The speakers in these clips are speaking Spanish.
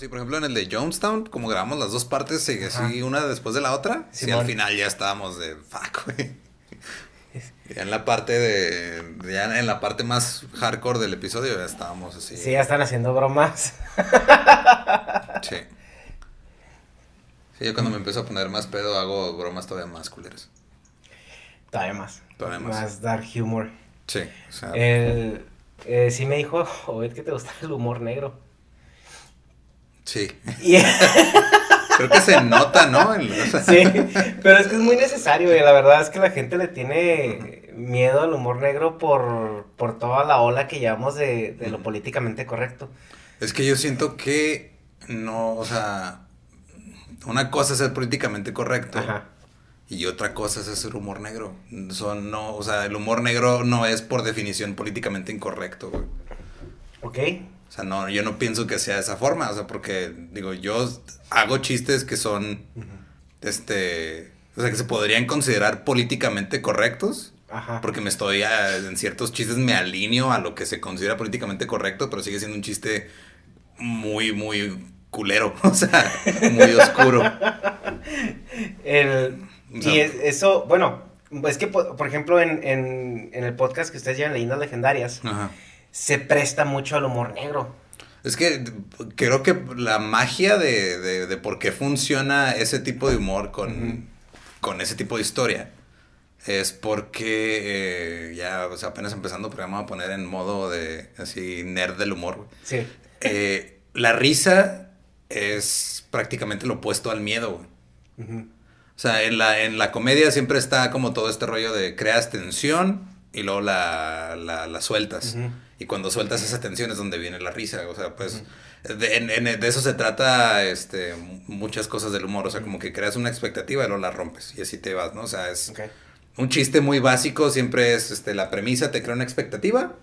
sí, por ejemplo, en el de Jonestown, como grabamos las dos partes, sigue así una después de la otra, sí, Simón. al final ya estábamos de fuck, güey. Ya en la parte de, ya en la parte más hardcore del episodio ya estábamos así. Sí, ya están haciendo bromas. Sí. Sí, yo cuando me empiezo a poner más pedo hago bromas todavía más culeras. Todavía más. Todavía más. dark humor. Sí, o sea, El, eh, sí me dijo, Obed, que te gusta el humor negro. Sí. Y- Creo que se nota, ¿no? En- o sea, sí, pero es que es muy necesario, y la verdad es que la gente le tiene miedo al humor negro por, por toda la ola que llevamos de, de lo políticamente correcto. Es que yo siento que no, o sea, una cosa es ser políticamente correcto Ajá. y otra cosa es hacer humor negro. Son, no, o sea, el humor negro no es por definición políticamente incorrecto, güey. ¿Ok? O sea, no, yo no pienso que sea de esa forma, o sea, porque, digo, yo hago chistes que son, este, o sea, que se podrían considerar políticamente correctos, Ajá. porque me estoy, a- en ciertos chistes me alineo a lo que se considera políticamente correcto, pero sigue siendo un chiste muy, muy culero, o sea, muy oscuro. El, O sea, y es- eso, bueno, es que, por, por ejemplo, en, en, en el podcast que ustedes llevan, Leyendas Legendarias, Ajá. Se presta mucho al humor negro. Es que creo que la magia de, de, de por qué funciona ese tipo de humor con, con ese tipo de historia es porque eh, ya, o sea, apenas empezando, pero vamos a poner en modo de así nerd del humor. Sí. Eh, la risa es prácticamente lo opuesto al miedo. güey. O sea, en la, en la comedia siempre está como todo este rollo de creas tensión y luego la, la, la sueltas. Ujú. Y cuando sueltas esa tensión es donde viene la risa. O sea, pues de, en- en- de eso se trata este, muchas cosas del humor. O sea, como que creas una expectativa y luego la rompes. Y así te vas, ¿no? O sea, es Ok. un chiste muy básico. Siempre es este, la premisa, te crea una expectativa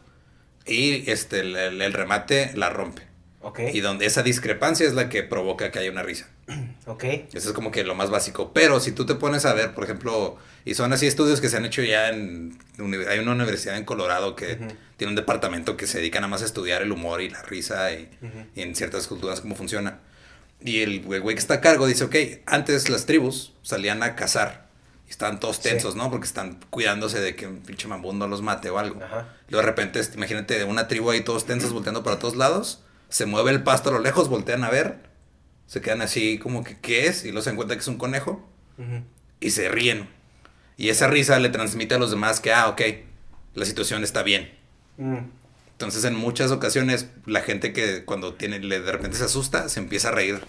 y este, el, el- el remate la rompe. Ok. Y donde esa discrepancia es la que provoca que haya una risa. Ok. Eso es como que lo más básico. Pero si tú te pones a ver, por ejemplo, y son así estudios que se han hecho ya en... Hay una universidad en Colorado que Ujú. tiene un departamento que se dedica nada más a estudiar el humor y la risa y, Ujú. y en ciertas culturas cómo funciona. Y el güey que está a cargo dice, ok, antes las tribus salían a cazar. Y estaban todos Sí. tensos, ¿no? Porque están cuidándose de que un pinche mambundo los mate o algo. Ajá. Luego de repente, este, imagínate una tribu ahí todos tensos volteando para todos lados. Se mueve el pasto a lo lejos, voltean a ver. Se quedan así como que, ¿qué es? Y luego se dan cuenta que es un conejo. Ujú. Y se ríen. Y esa risa le transmite a los demás que, ah, ok, la situación está bien. Mm. Entonces en muchas ocasiones la gente que cuando tiene, le, de repente se asusta, se empieza a reír.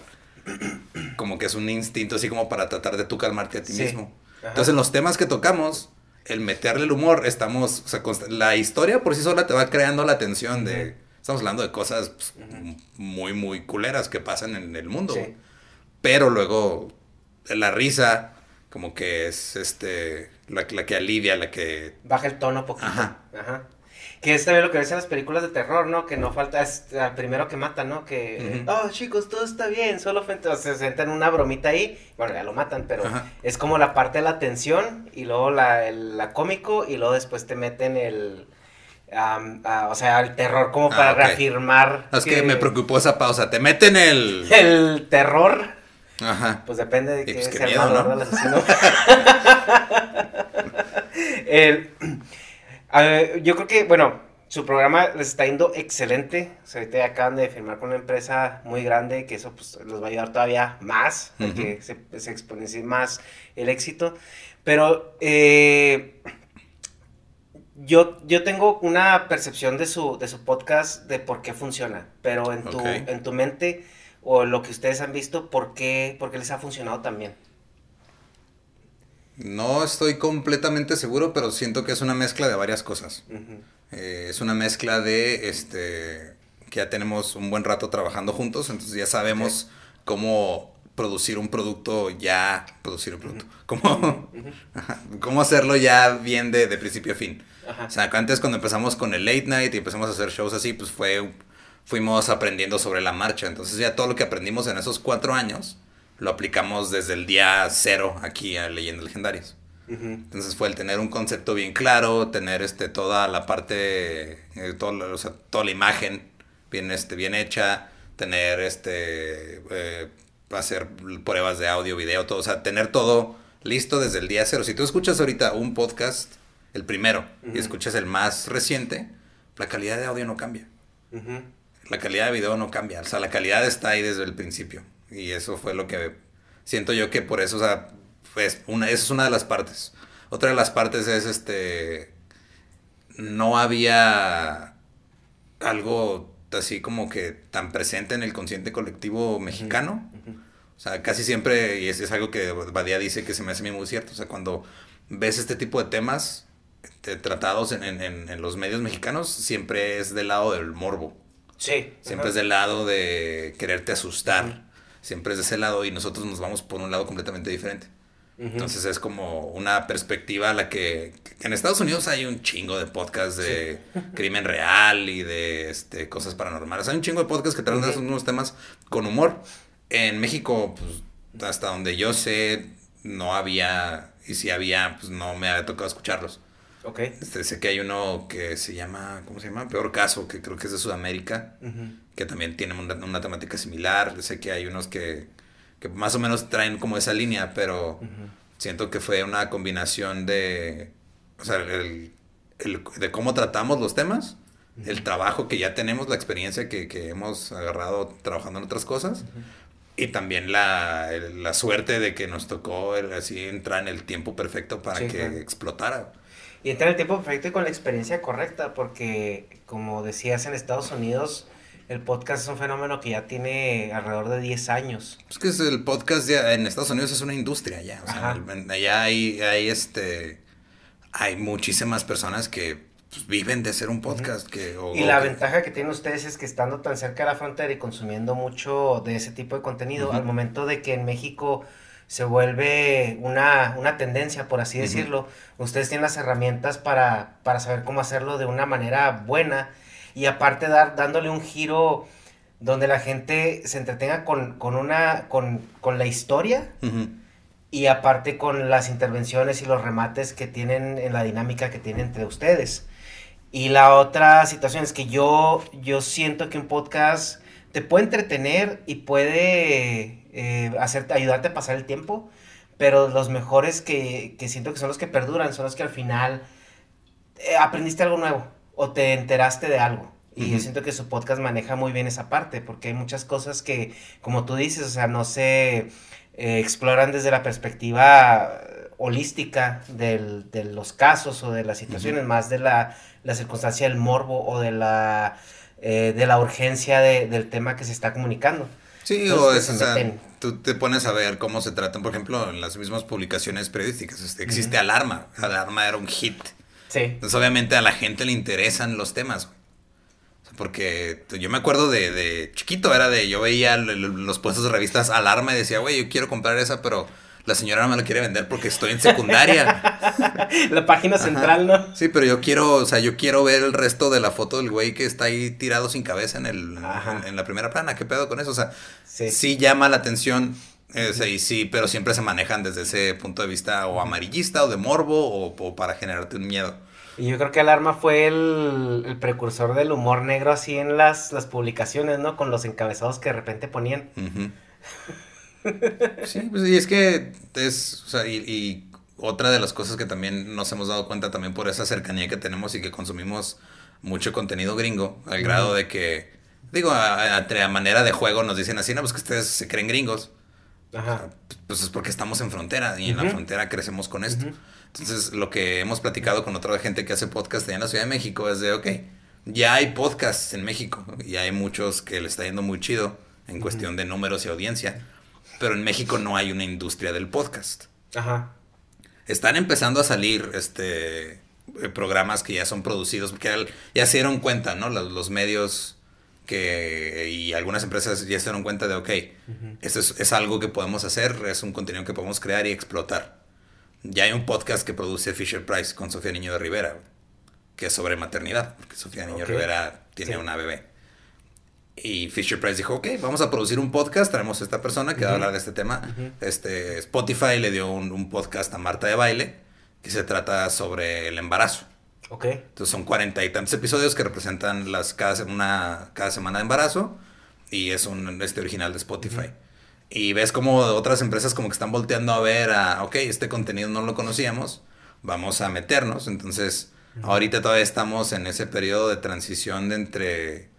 Como que es un instinto así como para tratar de tú calmarte a ti Sí. mismo. Ajá. Entonces en los temas que tocamos, el meterle el humor, estamos, o sea, la historia por sí sola te va creando la tensión de, estamos hablando de cosas pues, muy, muy culeras que pasan en el mundo. Sí. Pero luego la risa como que es este, la, la que alivia, la que... Baja el tono poquito. Ajá. Ajá. Que es también lo que ves en las películas de terror, ¿no? Que no falta, es al primero que mata, ¿no? Que, oh, chicos, todo está bien, solo fue entonces se sentan una bromita ahí, bueno, ya lo matan, pero Ajá. es como la parte de la tensión y luego la, el- la cómico y luego después te meten el, o sea, el terror como Ah, para reafirmar. Es que me preocupó esa pausa. Te meten el... El terror, Ajá. pues depende de Y qué pues sea el miedo, malo. El asesino. El- a ver, yo creo que, bueno, su programa les está yendo excelente. O sea, ahorita ya acaban de firmar con una empresa muy grande que eso pues los va a ayudar todavía más, Ujú. que se, se exponencie más el éxito. Pero eh, yo, yo tengo una percepción de su, de su podcast de por qué funciona, pero en tu, en tu mente o lo que ustedes han visto, ¿por qué, por qué les ha funcionado también? No estoy completamente seguro, pero siento que es una mezcla de varias cosas. Eh, es una mezcla de este que ya tenemos un buen rato trabajando juntos, entonces ya sabemos cómo producir un producto ya, producir un producto, cómo, cómo hacerlo ya bien de, de principio a fin. Ajá. O sea, antes cuando empezamos con el late night y empezamos a hacer shows así, pues fue, fuimos aprendiendo sobre la marcha. Entonces ya todo lo que aprendimos en esos cuatro años lo aplicamos desde el día cero aquí a Leyendas Legendarias. Ujú. Entonces fue el tener un concepto bien claro, tener este toda la parte, eh, todo o sea, toda la imagen bien, este, bien hecha, tener este, eh, hacer pruebas de audio, video, todo, o sea, tener todo listo desde el día cero. Si tú escuchas ahorita un podcast, el primero, y escuchas el más reciente, la calidad de audio no cambia. La calidad de video no cambia, o sea, la calidad está ahí desde el principio. Y eso fue lo que siento yo que por eso, o sea, pues una, esa es una de las partes. Otra de las partes es este, no había algo así como que tan presente en el consciente colectivo mexicano. O sea, casi siempre, y es, es, algo que Badía dice que se me hace a mí muy cierto, o sea, cuando ves este tipo de temas tratados en, en, en, los medios mexicanos, siempre es del lado del morbo. Sí. Siempre es del lado de quererte asustar. Siempre es de ese lado y nosotros nos vamos por un lado completamente diferente. Entonces es como una perspectiva a la que, en Estados Unidos hay un chingo de podcasts de crimen real y de este, cosas paranormales. Hay un chingo de podcasts que tratan de unos temas con humor. En México, pues, hasta donde yo sé, no había, y si había, pues no me había tocado escucharlos. Ok. Este, sé que hay uno que se llama, ¿cómo se llama? Peor Caso, que creo que es de Sudamérica, que también tiene una, una, temática similar. Sé que hay unos que que más o menos traen como esa línea, pero siento que fue una combinación de, o sea, el, el, de cómo tratamos los temas, el trabajo que ya tenemos, la experiencia que, que hemos agarrado trabajando en otras cosas, y también la, la, suerte de que nos tocó así entrar en el tiempo perfecto para que explotara. Y entrar en el tiempo perfecto y con la experiencia correcta, porque como decías en Estados Unidos, el podcast es un fenómeno que ya tiene alrededor de 10 años. Es que el podcast ya en Estados Unidos es una industria ya. O sea, allá hay, hay, este, hay muchísimas personas que pues, viven de hacer un podcast. que, y la ventaja que tienen ustedes es que estando tan cerca de la frontera y consumiendo mucho de ese tipo de contenido, al momento de que en México se vuelve una, una tendencia, por así decirlo, ustedes tienen las herramientas para, para saber cómo hacerlo de una manera buena y aparte dar, dándole un giro donde la gente se entretenga con, una, con, la historia y aparte con las intervenciones y los remates que tienen en la dinámica que tienen entre ustedes. Y la otra situación es que yo, yo siento que un podcast te puede entretener y puede eh, hacerte, ayudarte a pasar el tiempo, pero los mejores que, siento que son los que perduran, son los que al final eh, aprendiste algo nuevo o te enteraste de algo. Y yo siento que su podcast maneja muy bien esa parte, porque hay muchas cosas que, como tú dices, o sea, no se eh, exploran desde la perspectiva holística del, de los casos o de las situaciones, más de la, la, circunstancia del morbo o de la, eh, de la urgencia de, del tema que se está comunicando. Sí, o, es, o sea, tú te pones a ver cómo se tratan, por ejemplo, en las mismas publicaciones periodísticas. Este, existe Alarma. Alarma era un hit Sí. Entonces, obviamente, a la gente le interesan los temas. porque yo me acuerdo de, de, chiquito, era de, yo veía los puestos de revistas Alarma y decía, güey, yo quiero comprar esa, pero la señora no me la quiere vender porque estoy en secundaria. la página central, ¿no? Sí, pero yo quiero, o sea, yo quiero ver el resto de la foto del güey que está ahí tirado sin cabeza en el en, la primera plana. ¿Qué pedo con eso? O sea, sí, llama la atención. Eh, y sí, pero siempre se manejan desde ese punto de vista o amarillista o de morbo o, o para generarte un miedo. Y yo creo que Alarma fue el, precursor del humor negro así en las, las publicaciones, ¿no? Con los encabezados que de repente ponían. Sí, pues y es que es, o sea, y, otra de las cosas que también nos hemos dado cuenta también por esa cercanía que tenemos y que consumimos mucho contenido gringo, al grado de que, digo, a, a, manera de juego nos dicen así, no, pues que ustedes se creen gringos. Ajá. Pues es porque estamos en frontera y en la frontera crecemos con esto. Entonces, lo que hemos platicado con otra gente que hace podcast allá en la Ciudad de México es de, ok, ya hay podcasts en México y hay muchos que le está yendo muy chido en cuestión de números y audiencia, pero en México no hay una industria del podcast. Ajá. Están empezando a salir este eh, programas que ya son producidos, porque ya, se dieron cuenta, ¿no? Los, medios que y algunas empresas ya se dieron cuenta de, ok, esto es, es, algo que podemos hacer, es un contenido que podemos crear y explotar. Ya hay un podcast que produce Fisher Price con Sofía Niño de Rivera, que es sobre maternidad, porque Sofía Niño de Rivera tiene una bebé. Y Fisher Price dijo, ok, vamos a producir un podcast, tenemos a esta persona que va a hablar de este tema. este, Spotify le dio un, podcast a Marta de Baile, que se trata sobre el embarazo. Ok. Entonces son cuarenta y tantos episodios que representan las cada, una, cada semana de embarazo. y es un este original de Spotify. Y ves como otras empresas como que están volteando a ver a, ok, este contenido no lo conocíamos, vamos a meternos. Entonces, ahorita todavía estamos en ese periodo de transición de entre,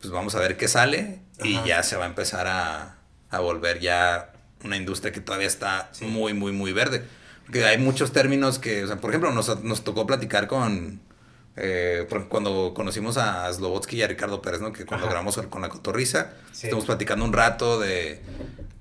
pues vamos a ver qué sale y ya se va a empezar a, a, volver ya una industria que todavía está muy, muy, muy verde. Porque hay muchos términos que, o sea, por ejemplo, nos, nos tocó platicar con, eh, cuando conocimos a Slobotsky y a Ricardo Pérez, ¿no? Que cuando grabamos con la cotorriza, estamos platicando un rato de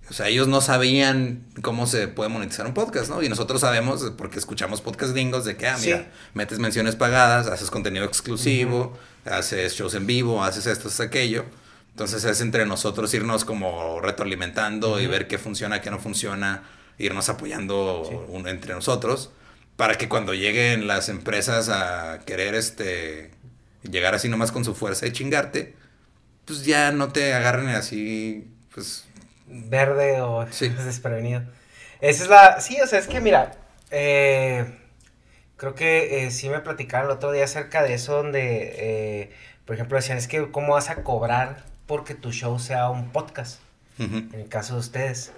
o sea, ellos no sabían cómo se puede monetizar un podcast, ¿no? Y nosotros sabemos, porque escuchamos podcast gringos, de que, ah, mira, metes menciones pagadas, haces contenido exclusivo, haces shows en vivo, haces esto, haces aquello. Entonces es entre nosotros irnos como retroalimentando y ver qué funciona, qué no funciona, irnos apoyando entre nosotros, para que cuando lleguen las empresas a querer este llegar así nomás con su fuerza y chingarte, pues ya no te agarren así, pues verde o desprevenido. Esa es la. Sí, o sea, es que mira. Eh, creo que eh, sí me platicaron el otro día acerca de eso, donde, eh, por ejemplo, decían: es que, ¿cómo vas a cobrar porque tu show sea un podcast? En el caso de ustedes.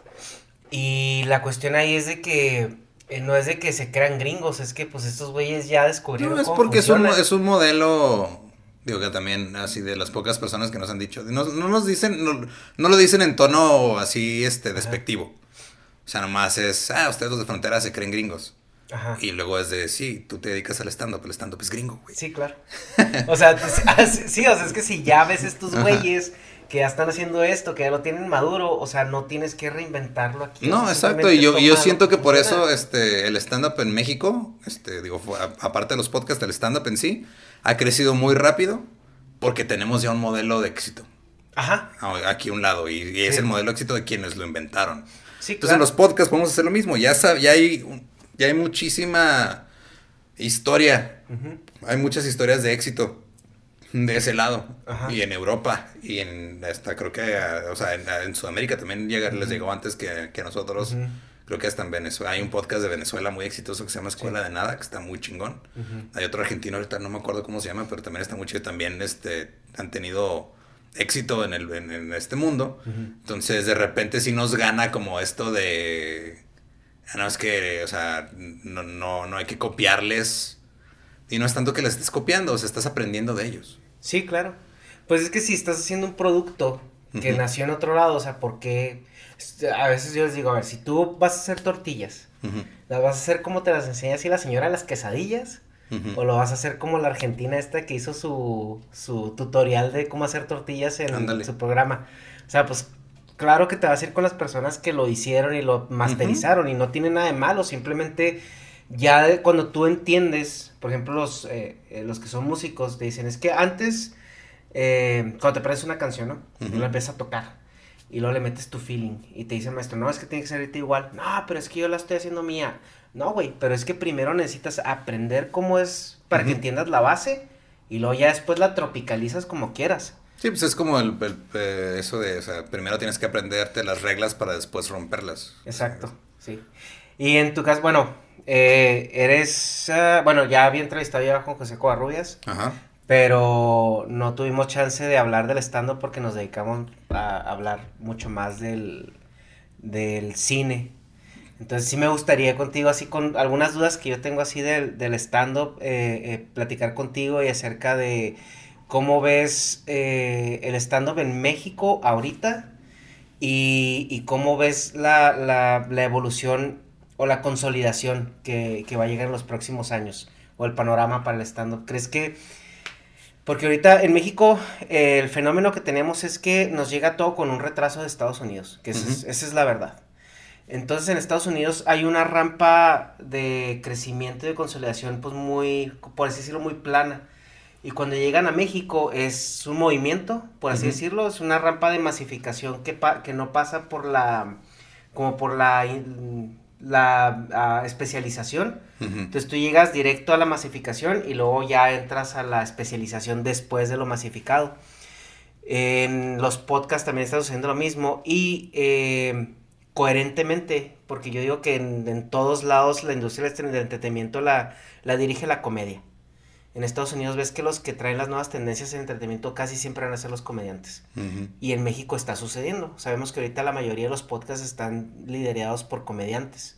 Y la cuestión ahí es de que. no es de que se crean gringos, es que pues estos güeyes ya descubrieron. No, es porque es un, es un modelo Digo que también, así de las pocas personas que nos han dicho, no, nos dicen, no, lo dicen en tono así, este, despectivo. O sea, nomás es, ah, ustedes los de frontera se creen gringos. Ajá. Y luego es de, sí, tú te dedicas al stand-up, el stand-up es gringo, güey. Sí, claro. o sea, ah, sí, o sea, es que si ya ves estos güeyes que ya están haciendo esto, que ya lo tienen maduro, o sea, no tienes que reinventarlo aquí. No, exacto, y yo, yo siento que por eso este, el stand-up en México, este, digo, aparte de los podcasts, el stand-up en sí, ha crecido muy rápido porque tenemos ya un modelo de éxito. Ajá. Aquí a un lado, y, es el modelo de éxito de quienes lo inventaron. Sí, Entonces en los podcasts podemos hacer lo mismo, ya, ya, hay, ya hay muchísima historia, hay muchas historias de éxito de ese lado, y en Europa, y en hasta creo que, o sea, en, Sudamérica también llega, les llegó antes que, que nosotros creo que hasta en Venezuela. Hay un podcast de Venezuela muy exitoso que se llama Escuela de Nada, que está muy chingón. Hay otro argentino, ahorita no me acuerdo cómo se llama, pero también está muy chido. También este, han tenido éxito en, el, en, este mundo. Entonces, de repente sí nos gana como esto de... Ah, no, es que, o sea, no, no, no hay que copiarles. Y no es tanto que les estés copiando, o sea, estás aprendiendo de ellos. Sí, claro. Pues es que si estás haciendo un producto que nació en otro lado, o sea, ¿por qué? A veces yo les digo, a ver, si tú vas a hacer tortillas, ¿las vas a hacer como te las enseña así la señora las quesadillas? ¿O lo vas a hacer como la argentina esta que hizo su, su tutorial de cómo hacer tortillas en su programa? O sea, pues claro que te vas a ir con las personas que lo hicieron y lo masterizaron y no tiene nada de malo, simplemente ya cuando tú entiendes, por ejemplo, los, eh, eh, los que son músicos te dicen, es que antes, eh, cuando te aprendes una canción, ¿no? Y la empiezas a tocar y luego le metes tu feeling y te dice el maestro, no, es que tiene que salirte igual. No, pero es que yo la estoy haciendo mía. No, güey, pero es que primero necesitas aprender cómo es para que entiendas la base y luego ya después la tropicalizas como quieras. Sí, pues es como el, eh, eso de, o sea, primero tienes que aprenderte las reglas para después romperlas. Exacto, sí. Y en tu caso, bueno, eh, eres, ah, bueno, ya había entrevistado ya con José Covarrubias. Ajá pero no tuvimos chance de hablar del stand porque nos dedicamos a hablar mucho más del, del cine. Entonces sí me gustaría contigo, así con algunas dudas que yo tengo así del, del stand-up, eh, eh, platicar contigo y acerca de cómo ves eh, el stand-up en México ahorita y, y cómo ves la, la, la, evolución o la consolidación que, que va a llegar en los próximos años o el panorama para el stand-up. ¿Crees que porque ahorita en México eh, el fenómeno que tenemos es que nos llega todo con un retraso de Estados Unidos, que esa es la verdad. Entonces en Estados Unidos hay una rampa de crecimiento y de consolidación pues muy, por así decirlo, muy plana. Y cuando llegan a México es un movimiento, por así decirlo, es una rampa de masificación que, que no pasa por la, como por la la especialización. Entonces tú llegas directo a la masificación y luego ya entras a la especialización después de lo masificado. En los podcasts también está sucediendo lo mismo y eh, coherentemente, porque yo digo que en, todos lados la industria del entretenimiento la, la dirige la comedia. En Estados Unidos ves que los que traen las nuevas tendencias en entretenimiento casi siempre van a ser los comediantes. Y en México está sucediendo. Sabemos que ahorita la mayoría de los podcasts están liderados por comediantes.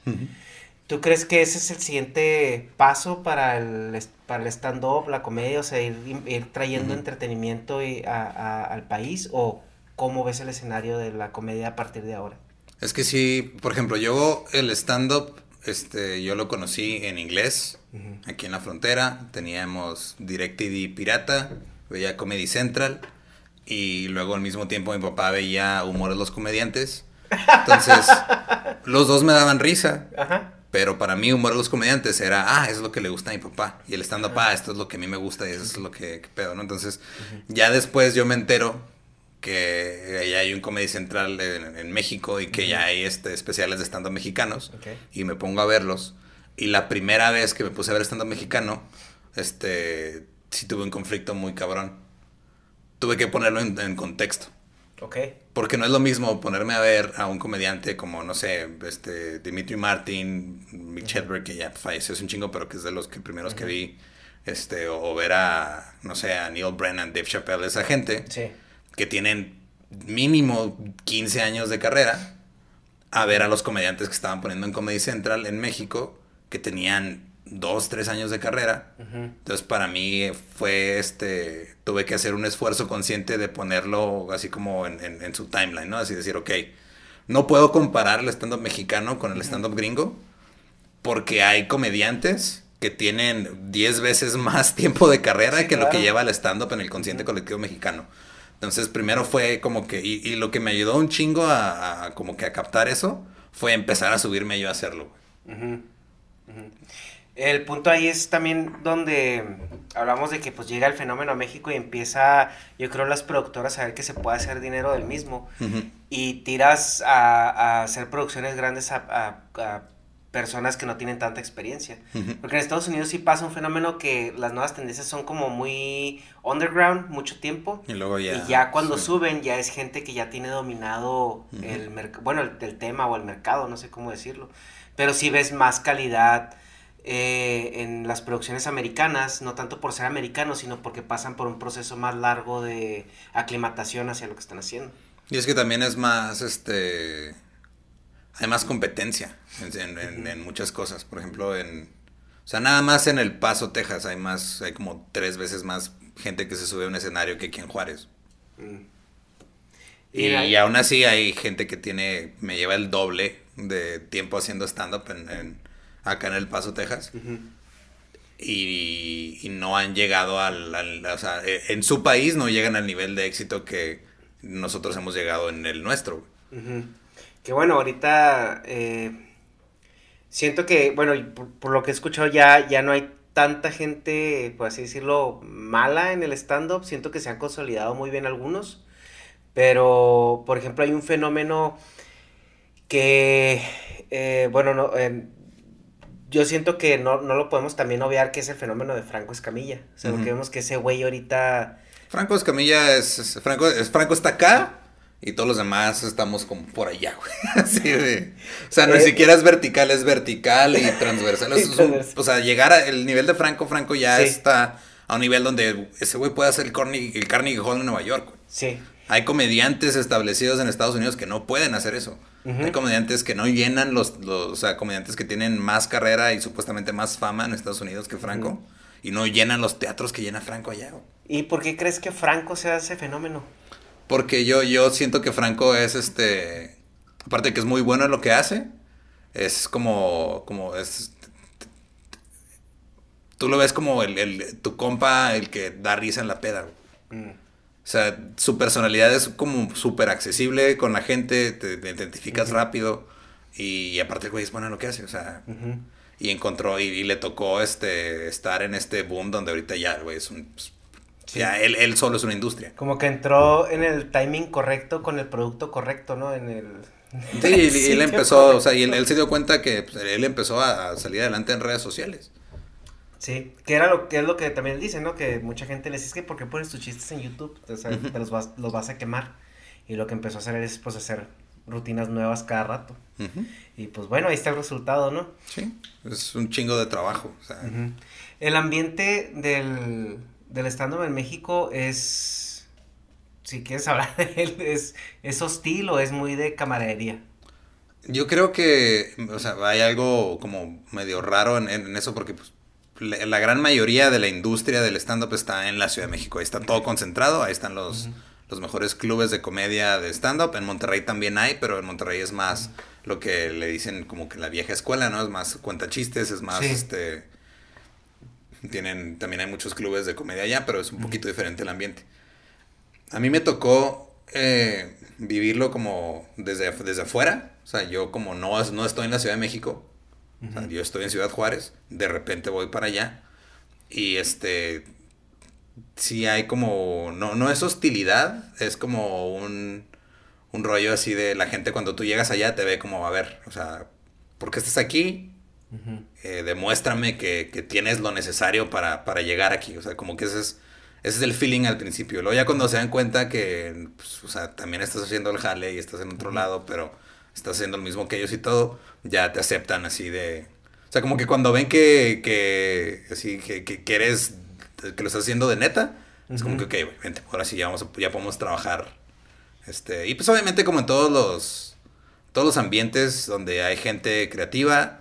¿Tú crees que ese es el siguiente paso para el, para el stand-up, la comedia, o sea, ir, trayendo entretenimiento al país? ¿O cómo ves el escenario de la comedia a partir de ahora? Es que sí, por ejemplo, yo el stand-up, este, yo lo conocí en inglés aquí en la frontera. Teníamos DirecTV Pirata, veía Comedy Central y luego al mismo tiempo mi papá veía Humor de los Comediantes. Entonces, los dos me daban risa. Pero para mí, humor de los comediantes era, ah, eso es lo que le gusta a mi papá. Y el stand-up, ah, esto es lo que a mí me gusta y eso es lo que, pedo, ¿no? Entonces, ya después yo me entero que ya hay un Comedy Central en, México y que ya hay este, especiales de stand-up mexicanos. Y me pongo a verlos. Y la primera vez que me puse a ver estando mexicano, este, sí tuve un conflicto muy cabrón. Tuve que ponerlo en, contexto. Ok. Porque no es lo mismo ponerme a ver a un comediante como, no sé, este, Dimitri Martin, Mick Hedberg, que ya falleció hace un chingo, pero que es de los que primeros que vi. Este, o, ver a, no sé, a Neil Brennan, Dave Chappelle, esa gente. Que tienen mínimo 15 años de carrera. A ver a los comediantes que estaban poniendo en Comedy Central en México que tenían dos, tres años de carrera. Entonces para mí fue este, tuve que hacer un esfuerzo consciente de ponerlo así como en, su timeline, ¿no? Así decir, ok, no puedo comparar el stand-up mexicano con el stand-up gringo porque hay comediantes que tienen 10 veces más tiempo de carrera que lo que lleva el stand-up en el consciente colectivo mexicano. Entonces primero fue como que, y, lo que me ayudó un chingo a, como que a captar eso, fue empezar a subirme yo a hacerlo. El punto ahí es también donde hablamos de que pues llega el fenómeno a México y empieza, yo creo, las productoras a ver que se puede hacer dinero del mismo. Y tiras a, hacer producciones grandes a, personas que no tienen tanta experiencia. Porque en Estados Unidos sí pasa un fenómeno que las nuevas tendencias son como muy underground mucho tiempo. Y luego ya. Y ya cuando suben ya es gente que ya tiene dominado el bueno, el tema o el mercado, no sé cómo decirlo pero sí ves más calidad eh, en las producciones americanas, no tanto por ser americanos, sino porque pasan por un proceso más largo de aclimatación hacia lo que están haciendo. Y es que también es más, este, hay más competencia en, muchas cosas. Por ejemplo, en, o sea, nada más en El Paso, Texas, hay más, hay como tres veces más gente que se sube a un escenario que aquí en Juárez. Mm. Y, aún así hay gente que tiene, me lleva el doble de tiempo haciendo stand-up en, acá en El Paso, Texas. y, no han llegado al, o sea, e, en su país no llegan al nivel de éxito que nosotros hemos llegado en el nuestro. Que bueno, ahorita eh, siento que, bueno, por, lo que he escuchado ya, ya no hay tanta gente, por así decirlo, mala en el stand-up. Siento que se han consolidado muy bien algunos. Pero, por ejemplo, hay un fenómeno que, eh, bueno, no, em, yo siento que no, lo podemos también obviar, que es el fenómeno de Franco Escamilla. O sea, porque vemos que ese güey ahorita... Franco Escamilla es, Franco, es, Franco está acá y todos los demás estamos como por allá, güey. Así de... O sea, ni siquiera es vertical, es vertical y transversal. o sea, llegar al nivel de Franco, Franco ya está a un nivel donde ese güey puede hacer el, Carnegie, el Carnegie Hall en Nueva York, güey. Sí. Hay comediantes establecidos en Estados Unidos que no pueden hacer eso. Hay comediantes que no llenan los, o sea, comediantes que tienen más carrera y supuestamente más fama en Estados Unidos que Franco. Y no llenan los teatros que llena Franco allá. ¿Y por qué crees que Franco sea ese fenómeno? Porque yo, yo siento que Franco es este. Aparte de que es muy bueno en lo que hace. Es como. como es. Tú lo ves como el, tu compa, el que da risa en la peda. Mm. O sea, su personalidad es como súper accesible con la gente, te, identificas rápido y, aparte el güey es bueno en lo que hace, o sea, y encontró y, le tocó este estar en este boom donde ahorita ya güey es un... Pues, ya él, él solo es una industria. Como que entró en el timing correcto con el producto correcto, ¿no? En el... Sí, y, él empezó, o sea, y él, se dio cuenta que pues, él empezó a salir adelante en redes sociales. Sí, que era lo que es lo que también dice, ¿no? Que mucha gente le dice, es que ¿por qué pones tus chistes en YouTube? O sea, te los vas, los vas a quemar. Y lo que empezó a hacer es, pues, hacer rutinas nuevas cada rato. Y pues bueno, ahí está el resultado, ¿no? Sí, es un chingo de trabajo. O sea. El ambiente del, del stand-up en México es, si quieres hablar de él, es, es hostil o es muy de camaradería. Yo creo que, o sea, hay algo como medio raro en, eso porque pues, la, gran mayoría de la industria del stand-up está en la Ciudad de México. Ahí está todo concentrado, ahí están los, los mejores clubes de comedia de stand-up. En Monterrey también hay, pero en Monterrey es más lo que le dicen como que la vieja escuela, ¿no? Es más cuenta chistes, es más, este... Tienen, también hay muchos clubes de comedia allá, pero es un poquito diferente el ambiente. A mí me tocó eh, vivirlo como desde, desde afuera. O sea, yo como no, no estoy en la Ciudad de México, yo estoy en Ciudad Juárez, de repente voy para allá y este, sí hay como, no, no es hostilidad, es como un, un rollo así de la gente cuando tú llegas allá te ve como, a ver, o sea, ¿por qué estás aquí? Eh, demuéstrame que, tienes lo necesario para, llegar aquí. O sea, como que ese es, ese es el feeling al principio. Luego ya cuando se dan cuenta que, pues, o sea, también estás haciendo el jale y estás en otro lado, pero estás haciendo lo mismo que ellos y todo, ya te aceptan así de... O sea, como que cuando ven que, que así, que, que, eres, que lo estás haciendo de neta, es como que, ok, vente, ahora sí ya, vamos ya podemos trabajar. Este, y pues obviamente como en todos los, todos los ambientes donde hay gente creativa,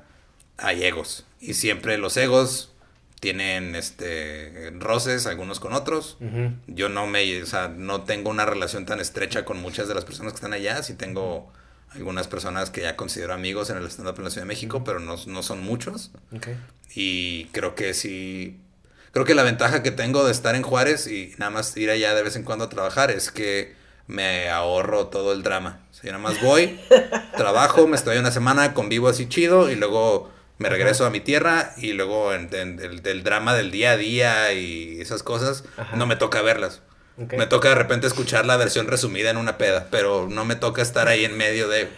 hay egos. Y siempre los egos tienen este roces algunos con otros. Yo no me, o sea, no tengo una relación tan estrecha con muchas de las personas que están allá. Sí tengo algunas personas que ya considero amigos en el stand-up en la Ciudad de México, pero no, son muchos. Y creo que sí, creo que la ventaja que tengo de estar en Juárez y nada más ir allá de vez en cuando a trabajar es que me ahorro todo el drama. O sea, yo nada más voy, trabajo, me estoy una semana, convivo así chido y luego me regreso a mi tierra y luego en, el, del drama del día a día y esas cosas, no me toca verlas. Me toca de repente escuchar la versión resumida en una peda, pero no me toca estar ahí en medio de...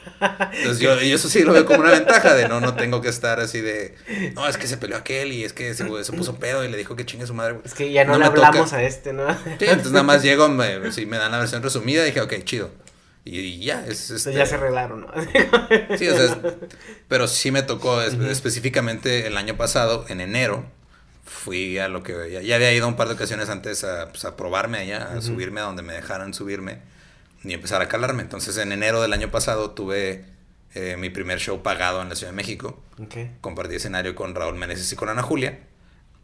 Entonces yo, eso sí lo veo como una ventaja de no, no tengo que estar así de... No, es que se peleó aquel y es que se, puso pedo y le dijo que chingue su madre. Es que ya no, le hablamos a este, ¿no? Sí, entonces nada más llego, me, sí, me dan la versión resumida y dije, ok, chido. Y, ya, es... Este... Ya se arreglaron, ¿no? sí, o sea, pero sí me tocó específicamente el año pasado, en enero, fui a lo que... Ya, había ido un par de ocasiones antes a, pues, a probarme allá, a subirme a donde me dejaran subirme y empezar a calarme. Entonces en enero del año pasado tuve eh, mi primer show pagado en la Ciudad de México. Compartí escenario con Raúl Meneses y con Ana Julia.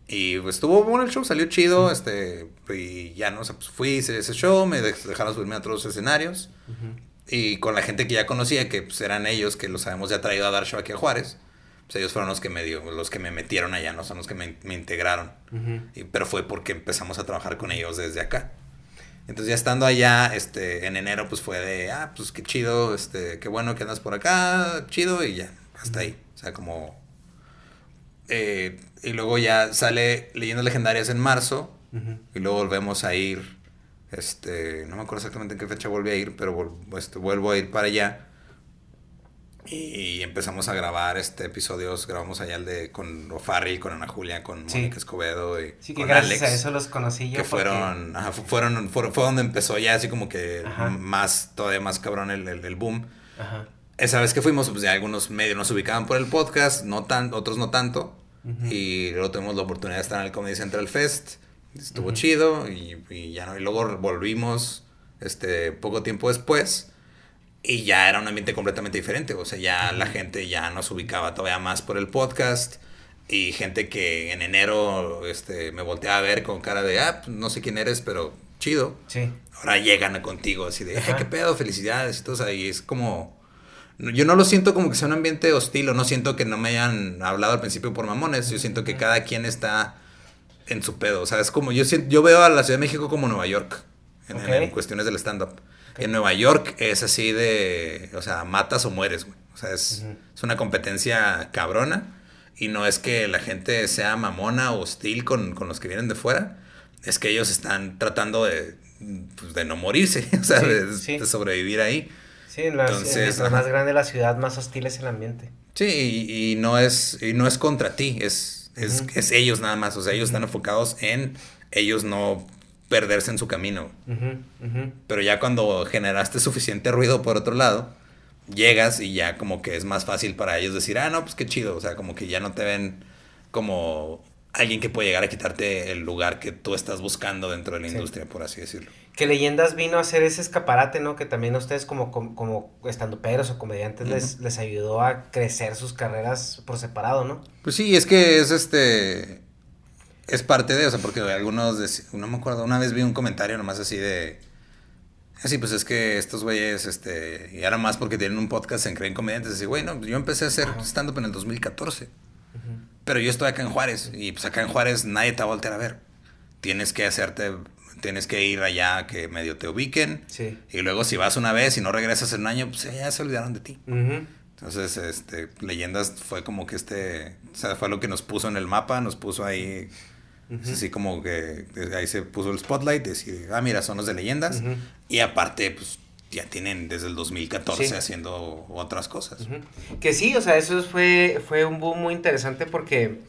Y pues estuvo bueno el show, salió chido, este, y ya no, o sea, pues fui, hice ese show, me dejaron subirme a otros escenarios, y con la gente que ya conocía, que pues eran ellos, que los habíamos ya traído a dar show aquí a Juárez, pues ellos fueron los que me dio, los que me metieron allá, no son los que me, me integraron, y, pero fue porque empezamos a trabajar con ellos desde acá. Entonces ya estando allá, este, en enero, pues fue de, ah, pues qué chido, este, qué bueno que andas por acá, chido, y ya, hasta ahí. O sea, como eh, y luego ya sale Leyendas Legendarias en marzo. Y luego volvemos a ir. Este, no me acuerdo exactamente en qué fecha volví a ir, pero este, vuelvo a ir para allá. Y empezamos a grabar este episodios, grabamos allá el de con O'Farrill, con Ana Julia, con Mónica Escobedo y sí, que gracias a eso los conocí yo. Que fueron, fueron, fue, donde empezó ya así como que más, todavía más cabrón el, el, el boom. Ajá esa vez que fuimos, pues ya algunos medios nos ubicaban por el podcast, no tan, otros no tanto. Y luego tuvimos la oportunidad de estar en el Comedy Central Fest. Estuvo chido y, ya no. Y luego volvimos este, poco tiempo después. Y ya era un ambiente completamente diferente. O sea, ya la gente ya nos ubicaba todavía más por el podcast. Y gente que en enero este, me volteaba a ver con cara de, ah, pues, no sé quién eres, pero chido. Sí. Ahora llegan contigo así de, qué pedo, felicidades y todo. O es como yo no lo siento como que sea un ambiente hostil o no siento que no me hayan hablado al principio por mamones. Yo siento que cada quien está en su pedo. O sea, es como yo, yo veo a la Ciudad de México como Nueva York en, cuestiones del stand-up. En Nueva York es así de, o sea, matas o mueres, güey. O sea, es, es, una competencia cabrona y no es que la gente sea mamona o hostil con, con los que vienen de fuera. Es que ellos están tratando de, pues, de no morirse, o sea, de sobrevivir ahí. Sí, en la, más grande de la ciudad, más hostil es el ambiente. Sí, y, no, es, y no es contra ti, es, es, ellos nada más. O sea, ellos están enfocados en ellos no perderse en su camino. Pero ya cuando generaste suficiente ruido por otro lado, llegas y ya como que es más fácil para ellos decir, ah, no, pues qué chido, o sea, como que ya no te ven como alguien que puede llegar a quitarte el lugar que tú estás buscando dentro de la industria, por así decirlo. Que Leyendas vino a hacer ese escaparate, ¿no? Que también a ustedes como, como, como o comediantes les, les ayudó a crecer sus carreras por separado, ¿no? Pues sí, es que es este... Es parte de, o sea, porque algunos, no me acuerdo, una vez vi un comentario nomás así de... Así, pues es que estos güeyes, este, y ahora más porque tienen un podcast en Creen Comediantes, así, güey, no, yo empecé a hacer stand-up en el 2014. Pero yo estoy acá en Juárez y pues acá en Juárez nadie te va a voltear a ver. Tienes que hacerte, tienes que ir allá que medio te ubiquen. Sí. Y luego si vas una vez y no regresas en un año, pues ya se olvidaron de ti. Entonces, este, Leyendas fue como que este, o sea, fue lo que nos puso en el mapa, nos puso ahí, así como que ahí se puso el spotlight, decir, ah, mira, son los de Leyendas. Y aparte, pues ya tienen desde el 2014 haciendo otras cosas. Que sí, o sea, eso fue, fue un boom muy interesante porque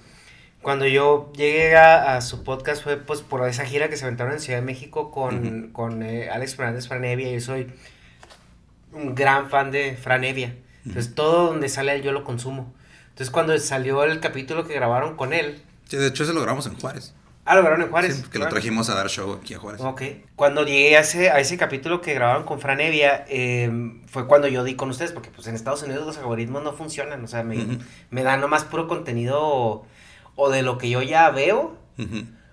cuando yo llegué a, su podcast fue pues por esa gira que se aventaron en Ciudad de México con, con eh, Alex Fernández Franevia. Yo soy un gran fan de Franevia. Entonces todo donde sale él yo lo consumo. Entonces cuando salió el capítulo que grabaron con él. Sí, de hecho se lo grabamos en Juárez. Ah, lo grabaron en Juárez. Sí, que lo trajimos a dar show aquí a Juárez. Ok. Cuando llegué a ese, a ese capítulo que grabaron con Fran Evia, em, fue cuando yo di con ustedes, porque pues en Estados Unidos los algoritmos no funcionan, o sea, me, me dan nomás puro contenido o, de lo que yo ya veo,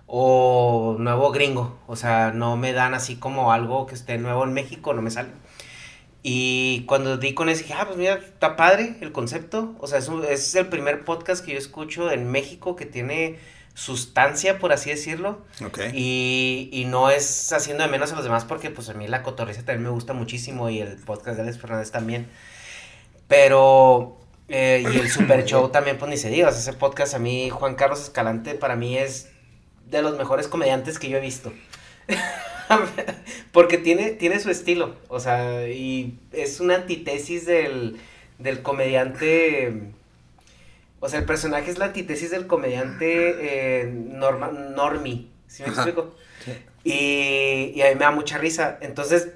o nuevo gringo, o sea, no me dan así como algo que esté nuevo en México, no me sale. Y cuando di con ese, dije, ah, pues mira, está padre el concepto, o sea, es, es el primer podcast que yo escucho en México que tiene sustancia, por así decirlo. Y, y, no es haciendo de menos a los demás porque pues a mí la cotorriza también me gusta muchísimo y el podcast de Alex Fernández también. Pero... Eh, y el Super Show también, pues ni se diga. ese podcast a mí, Juan Carlos Escalante, para mí es de los mejores comediantes que yo he visto. Porque tiene, tiene su estilo. O sea, y es una antítesis del, del comediante o sea, el personaje es la antítesis del comediante eh, norma, normie, ¿sí me explico? Y, y, a mí me da mucha risa. Entonces,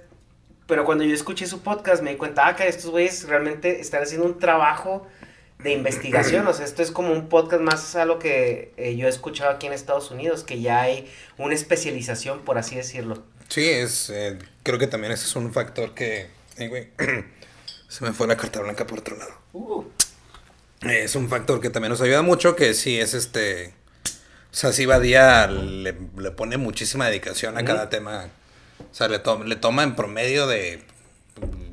pero cuando yo escuché su podcast me di cuenta, ah, que estos güeyes realmente están haciendo un trabajo de investigación. O sea, esto es como un podcast más a lo que eh, yo he escuchado aquí en Estados Unidos, que ya hay una especialización, por así decirlo. Sí, es, eh, creo que también ese es un factor que, güey, se me fue la carta blanca por otro lado. Uh es un factor que también nos ayuda mucho, que sí es este... O sea, sí Badía le, le pone muchísima dedicación a cada tema. O sea, le, le toma en promedio de,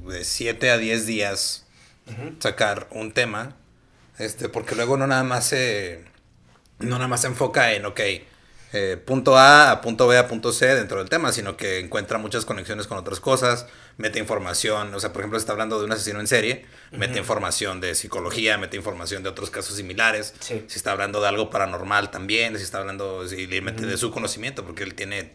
de 7 a 10 días sacar un tema. Este, porque luego no nada más se... No nada más se enfoca en, ok, eh, punto A a punto B a punto C dentro del tema, sino que encuentra muchas conexiones con otras cosas, mete información, o sea, por ejemplo, está hablando de un asesino en serie, mete información de psicología, mete información de otros casos similares, si está hablando de algo paranormal también, si está hablando, si le mete de su conocimiento, porque él tiene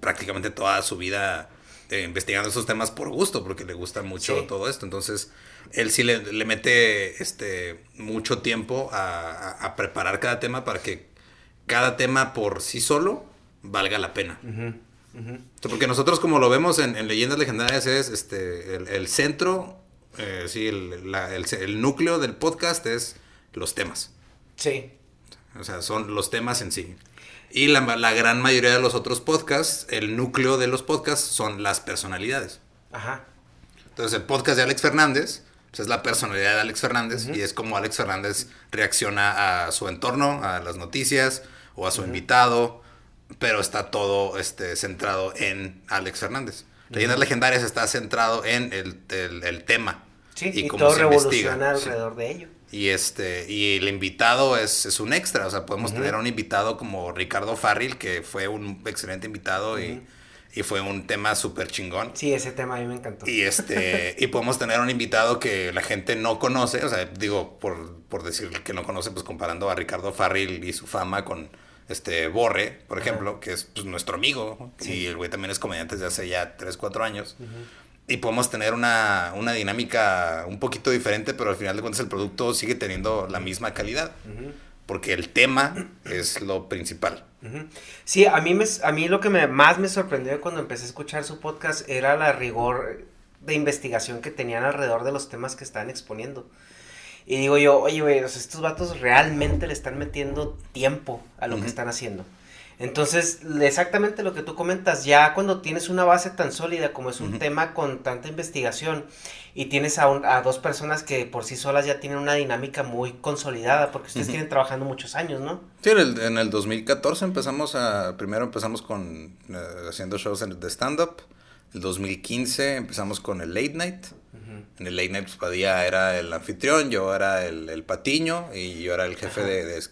prácticamente toda su vida eh, investigando esos temas por gusto, porque le gusta mucho todo esto, entonces él sí le, mete este, mucho tiempo a, a preparar cada tema para que cada tema por sí solo valga la pena. Porque nosotros como lo vemos en, Leyendas Legendarias es este el, centro, eh, sí, el, núcleo del podcast es los temas. Sí. O sea, son los temas en sí. Y la, la, gran mayoría de los otros podcasts, el núcleo de los podcasts son las personalidades. Ajá. Entonces el podcast de Alex Fernández pues, es la personalidad de Alex Fernández y es como Alex Fernández reacciona a su entorno, a las noticias, o a su invitado, pero está todo este, centrado en Alex Fernández. Leyendas Legendarias está centrado en el, el, tema. Sí, y, cómo todo se revoluciona alrededor de ello. Y este, y el invitado es, es un extra, o sea, podemos tener un invitado como Ricardo Farril, que fue un excelente invitado y, y, fue un tema súper chingón. Sí, ese tema a mí me encantó. Y este, y podemos tener un invitado que la gente no conoce, o sea, digo, por, por decir que no conoce, pues comparando a Ricardo Farril y su fama con este Borre, por ejemplo, que es pues, nuestro amigo, y el güey también es comediante desde hace ya 3, 4 años. Y podemos tener una, una, dinámica un poquito diferente, pero al final de cuentas el producto sigue teniendo la misma calidad. Porque el tema es lo principal. Sí, a mí, me, a mí lo que me, más me sorprendió cuando empecé a escuchar su podcast era la rigor de investigación que tenían alrededor de los temas que estaban exponiendo. Y digo yo, oye, güey, estos vatos realmente le están metiendo tiempo a lo que están haciendo. Entonces, exactamente lo que tú comentas, ya cuando tienes una base tan sólida como es un tema con tanta investigación y tienes a, a, dos personas que por sí solas ya tienen una dinámica muy consolidada, porque ustedes tienen trabajando muchos años, ¿no? Sí, en el, en el 2014 empezamos a, primero empezamos con, eh, haciendo shows de stand-up, el 2015 empezamos con el late night, en el Late Night pues, Padilla era el anfitrión, yo era el, el patiño y yo era el jefe de,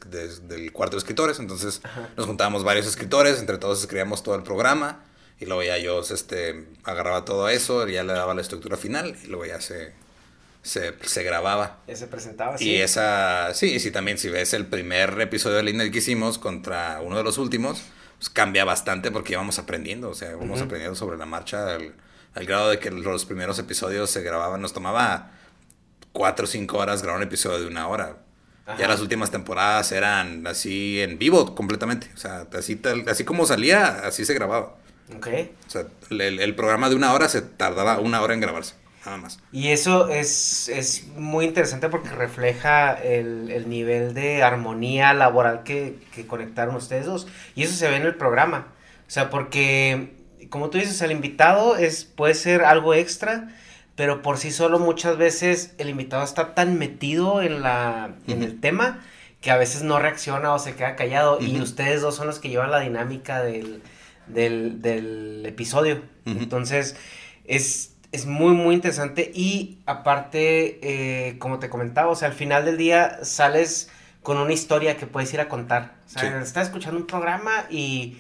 del cuarto de escritores. Entonces nos juntábamos varios escritores, entre todos escribíamos todo el programa y luego ya yo este, agarraba todo eso, ya le daba la estructura final y luego ya se, se, se grababa. Ya se presentaba, sí. Y esa, sí, sí, también si ves el primer episodio de Late Night que hicimos contra uno de los últimos, pues cambia bastante porque íbamos aprendiendo, o sea, íbamos aprendiendo sobre la marcha. El, al grado de que los primeros episodios se grababan, nos tomaba cuatro o cinco horas grabar un episodio de una hora. Ya las últimas temporadas eran así en vivo completamente. O sea, así, así como salía, así se grababa. Ok. O sea, el, programa de una hora se tardaba una hora en grabarse, nada más. Y eso es, es muy interesante porque refleja el, el nivel de armonía laboral que, que conectaron ustedes dos. Y eso se ve en el programa. O sea, porque como tú dices, el invitado es, puede ser algo extra, pero por sí solo muchas veces el invitado está tan metido en, la, en el tema que a veces no reacciona o se queda callado y ustedes dos son los que llevan la dinámica del, del, episodio. Entonces, es, es muy, muy interesante y aparte, eh, como te comentaba, o sea, al final del día sales con una historia que puedes ir a contar. O sea, estás escuchando un programa y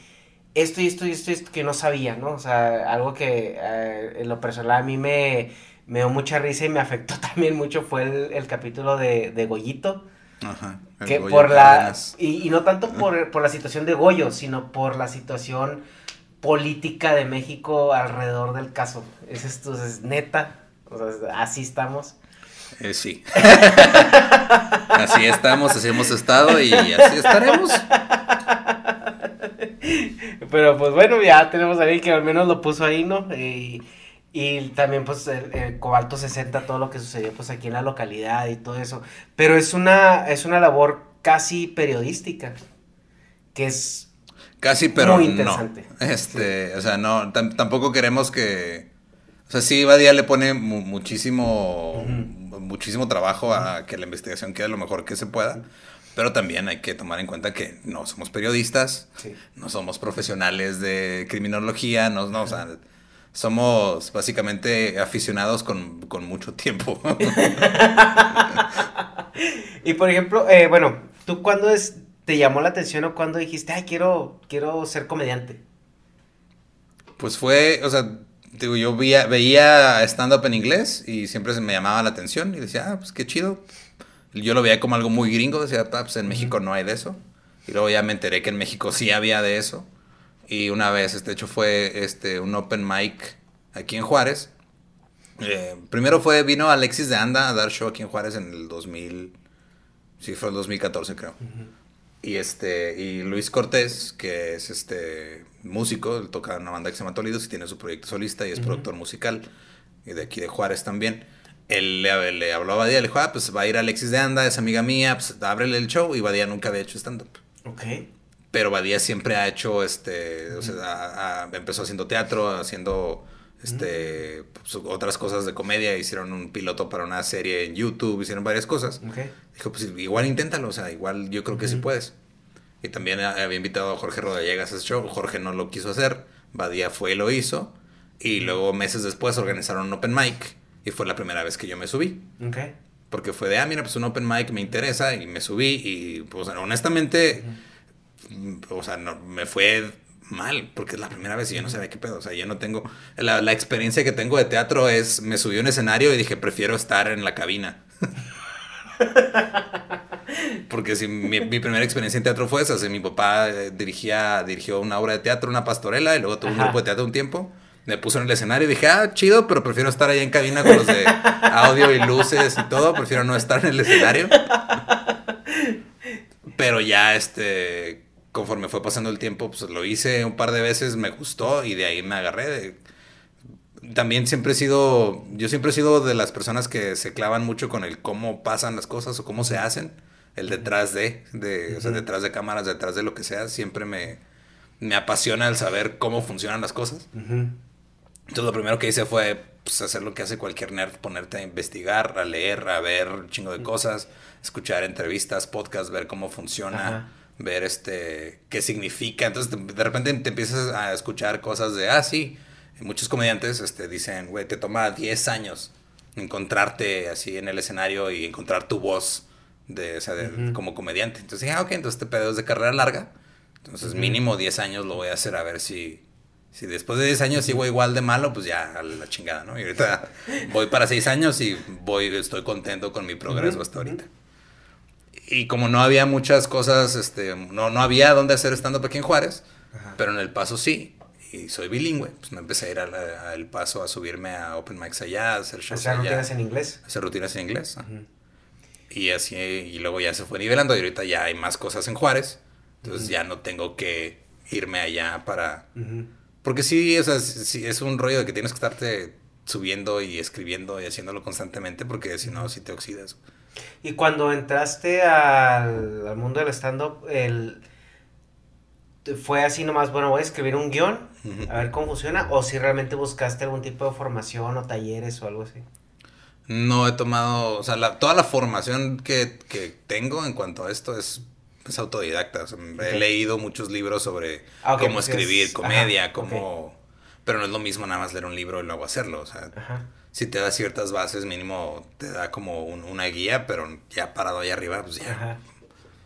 esto y esto y esto, esto que no sabía, ¿no? O sea, algo que eh, en lo personal a mí me, me, dio mucha risa y me afectó también mucho fue el, capítulo de, de, Goyito. Ajá. Que por la, y, no tanto por, por, la situación de Goyo, sino por la situación política de México alrededor del caso. Es esto, es neta. O sea, así estamos. Eh, sí. así estamos, así hemos estado y así estaremos. Pero pues bueno, ya tenemos a alguien que al menos lo puso ahí, ¿no? Y, también pues el, Cobalto 60, todo lo que sucedió pues aquí en la localidad y todo eso. Pero es una, es una labor casi periodística, que es casi, pero muy interesante. Este, o sea, no, tampoco queremos que, o sea, sí, Badía le pone muchísimo, muchísimo trabajo a que la investigación quede lo mejor que se pueda. Pero también hay que tomar en cuenta que no somos periodistas, no somos profesionales de criminología, no, no, o sea, somos básicamente aficionados con, mucho tiempo. y por ejemplo, eh, bueno, ¿tú cuándo es, te llamó la atención o cuándo dijiste, ay, quiero, quiero ser comediante? Pues fue, o sea, digo, yo veía, veía stand-up en inglés y siempre se me llamaba la atención y decía, ah, pues qué chido, yo lo veía como algo muy gringo, decía, ah, pues en México no hay de eso. Y luego ya me enteré que en México sí había de eso. Y una vez, este hecho fue este, un open mic aquí en Juárez. Eh, primero fue, vino Alexis de Anda a dar show aquí en Juárez en el 2000, sí fue el 2014 creo. Y este, y Luis Cortés, que es este músico, él toca en una banda que se llama Tolidos y tiene su proyecto solista y es productor musical. Y de aquí de Juárez también él le, habló a Badía, le dijo, ah, pues va a ir Alexis de Anda, es amiga mía, pues ábrele el show. Y Badía nunca había hecho stand-up. Ok. Pero Badía siempre ha hecho, este, o sea, empezó haciendo teatro, haciendo, este, pues, otras cosas de comedia. Hicieron un piloto para una serie en YouTube, hicieron varias cosas. Okay. Dijo, pues igual inténtalo, o sea, igual yo creo que sí puedes. Y también había invitado a Jorge Rodellegas a ese show. Jorge no lo quiso hacer. Badía fue y lo hizo. Y luego meses después organizaron un open mic y fue la primera vez que yo me subí. Ok. Porque fue de, ah, mira, pues un open mic me interesa y me subí y, pues, honestamente, o sea, no, me fue mal, porque es la primera vez y yo no sabía qué pedo. O sea, yo no tengo. La, la, experiencia que tengo de teatro es: me subí a un escenario y dije, prefiero estar en la cabina. porque si mi, mi, primera experiencia en teatro fue esa. O mi papá eh, dirigía, dirigió una obra de teatro, una pastorela, y luego tuvo un grupo de teatro un tiempo me puso en el escenario y dije, ah, chido, pero prefiero estar ahí en cabina con los de audio y luces y todo, prefiero no estar en el escenario. Pero ya, este, conforme fue pasando el tiempo, pues lo hice un par de veces, me gustó y de ahí me agarré. también siempre he sido, yo siempre he sido de las personas que se clavan mucho con el cómo pasan las cosas o cómo se hacen, el detrás de, de o sea, detrás de cámaras, detrás de lo que sea, siempre me, me apasiona el saber cómo funcionan las cosas. Entonces lo primero que hice fue pues, hacer lo que hace cualquier nerd, ponerte a investigar, a leer, a ver un chingo de cosas, escuchar entrevistas, podcasts, ver cómo funciona, ver este qué significa. Entonces de repente te empiezas a escuchar cosas de, ah, sí, muchos comediantes este, dicen, güey, te toma 10 años encontrarte así en el escenario y encontrar tu voz de, o sea, como comediante. Entonces dije, ah, ok, entonces este pedo es de carrera larga. Entonces mínimo 10 años lo voy a hacer a ver si, si después de 10 años sigo igual de malo, pues ya a la chingada, ¿no? Y ahorita voy para 6 años y voy, estoy contento con mi progreso hasta ahorita. Y como no había muchas cosas, este, no, no había dónde hacer estando aquí en Juárez, pero en El Paso sí y soy bilingüe, pues me empecé a ir al paso a subirme a open mics allá, a hacer shows ¿Hacer rutinas en inglés? Hacer rutinas en inglés. Y así, y luego ya se fue nivelando y ahorita ya hay más cosas en Juárez, entonces ya no tengo que irme allá para... Porque sí, o sea, sí, es un rollo de que tienes que estarte subiendo y escribiendo y haciéndolo constantemente porque si no, si te oxidas. Y cuando entraste al, al mundo del stand-up, el fue así nomás, bueno, voy a escribir un guion, a ver cómo funciona, o si realmente buscaste algún tipo de formación o talleres o algo así. No he tomado, o sea, toda la formación que, tengo en cuanto a esto es, es autodidacta. He leído muchos libros sobre ah, cómo pues escribir comedia, cómo... Pero no es lo mismo nada más leer un libro y luego hacerlo. O sea, si te da ciertas bases, mínimo te da como una guía, pero ya parado ahí arriba, pues ya.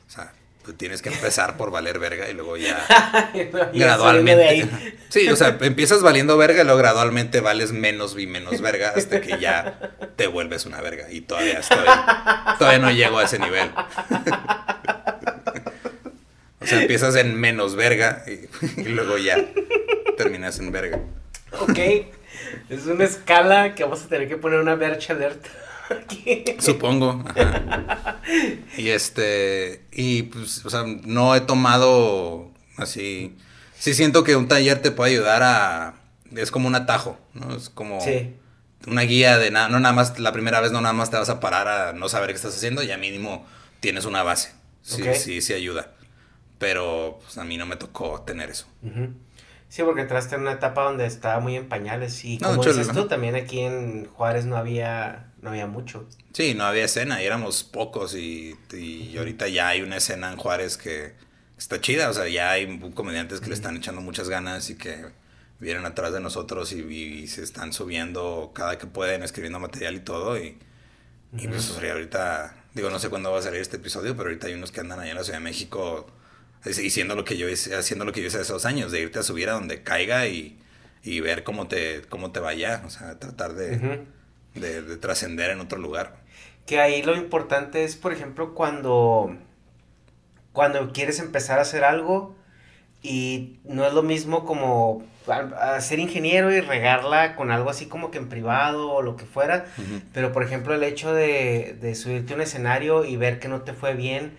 O sea, pues tienes que empezar por valer verga y luego ya gradualmente. Sí, o sea, empiezas valiendo verga y luego gradualmente vales menos y menos verga hasta que ya te vuelves una verga. Y todavía estoy, todavía no llego a ese nivel. O sea, empiezas en menos verga y, luego ya terminas en verga. Ok, es una escala que vamos a tener que poner una vercha alerta. Supongo. Y este, y pues, o sea, no he tomado así. Sí siento que un taller te puede ayudar a, es como un atajo, ¿no? Es como una guía de nada, no nada más, la primera vez no nada más te vas a parar a no saber qué estás haciendo, ya mínimo tienes una base. Sí, sí, sí ayuda. Pero pues, a mí no me tocó tener eso. Sí, porque entraste en una etapa donde estaba muy en pañales y como dices tú, también aquí en Juárez no había no había mucho. Sí, no había escena y éramos pocos y, ahorita ya hay una escena en Juárez que está chida, o sea, ya hay comediantes que le están echando muchas ganas y que vienen atrás de nosotros y, se están subiendo cada que pueden, escribiendo material y todo y, y pues ahorita, digo, no sé cuándo va a salir este episodio, pero ahorita hay unos que andan allá en la Ciudad de México haciendo lo que yo hice, haciendo lo que yo hice hace dos años, de irte a subir a donde caiga y, ver cómo te, cómo te vaya, o sea, tratar de de, trascender en otro lugar. Que ahí lo importante es, por ejemplo, cuando, cuando quieres empezar a hacer algo y no es lo mismo como ser ingeniero y regarla con algo así como que en privado o lo que fuera, pero por ejemplo el hecho de, de subirte a un escenario y ver que no te fue bien,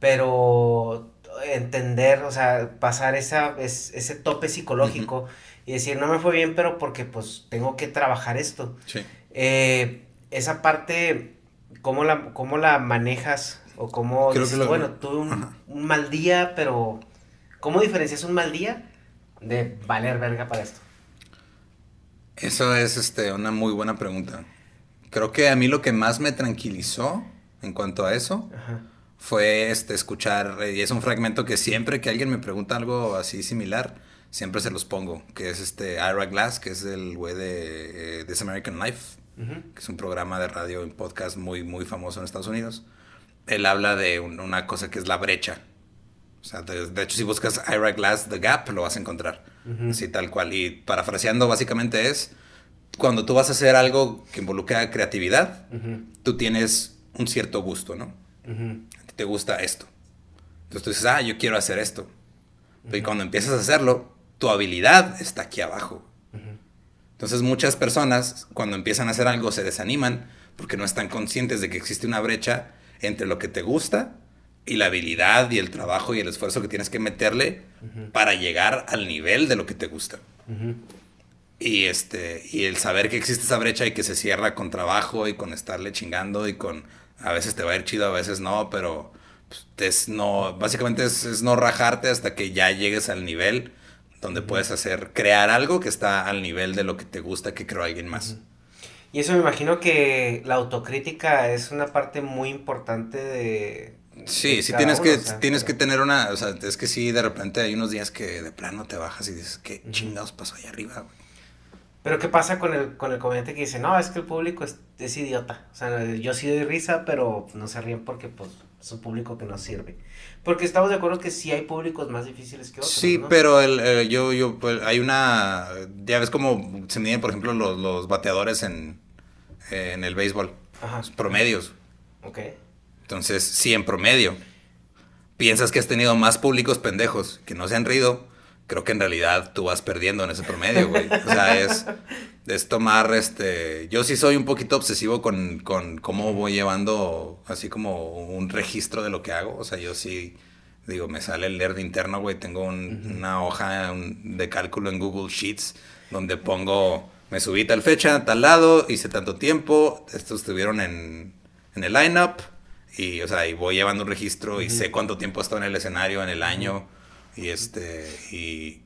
pero entender, o sea, pasar esa, ese tope psicológico y decir, no me fue bien, pero porque pues tengo que trabajar esto. Sí. Eh, esa parte, ¿cómo la, cómo la manejas? O cómo dices, bueno, tuve un, mal día, pero ¿cómo diferencias un mal día de valer verga para esto? Eso es este, una muy buena pregunta. Creo que a mí lo que más me tranquilizó en cuanto a eso fue este, escuchar, y es un fragmento que siempre que alguien me pregunta algo así similar, siempre se los pongo, que es este Ira Glass, que es el güey de eh, This American Life que es un programa de radio y podcast muy, muy famoso en Estados Unidos. Él habla de una cosa que es la brecha. O sea, de, hecho, si buscas Ira Glass The Gap, lo vas a encontrar. Así tal cual. Y parafraseando, básicamente es cuando tú vas a hacer algo que involucra creatividad, tú tienes un cierto gusto, ¿no? Te gusta esto. Entonces tú dices, ah, yo quiero hacer esto. Y cuando empiezas a hacerlo, tu habilidad está aquí abajo. Entonces muchas personas cuando empiezan a hacer algo se desaniman porque no están conscientes de que existe una brecha entre lo que te gusta y la habilidad y el trabajo y el esfuerzo que tienes que meterle para llegar al nivel de lo que te gusta. Y, este, y el saber que existe esa brecha y que se cierra con trabajo y con estarle chingando y con... A veces te va a ir chido, a veces no, pero pues, es no... Básicamente es, no rajarte hasta que ya llegues al nivel donde puedes hacer, crear algo que está al nivel de lo que te gusta que creó alguien más. Y eso me imagino que la autocrítica es una parte muy importante de... Sí, sí tienes que, tienes que tener una, o sea, es que sí, de repente hay unos días que de plano te bajas y dices, ¿qué chingados pasó ahí arriba, güey? Pero ¿qué pasa con el, con el comediante que dice, no, es que el público es, es idiota? O sea, yo sí doy risa, pero no se ríen porque pues es un público que no sirve. Porque estamos de acuerdo que sí hay públicos más difíciles que otros. Sí, pero el, yo, yo, pues, hay una, ya ves cómo se miden, por ejemplo, los, los bateadores en, en el béisbol. Ajá. Promedios. Ok. Entonces, si en promedio piensas que has tenido más públicos pendejos que no se han reído, creo que en realidad tú vas perdiendo en ese promedio, güey. O sea, es, es tomar, este, yo sí soy un poquito obsesivo con, con cómo voy llevando así como un registro de lo que hago. O sea, yo sí, digo, me sale el leer de interno, güey. Tengo una hoja de cálculo en Google Sheets donde pongo, me subí tal fecha, tal lado, hice tanto tiempo, estos estuvieron en, en el lineup. Y, o sea, y voy llevando un registro y sé cuánto tiempo he estado en el escenario en el año. Y este, y,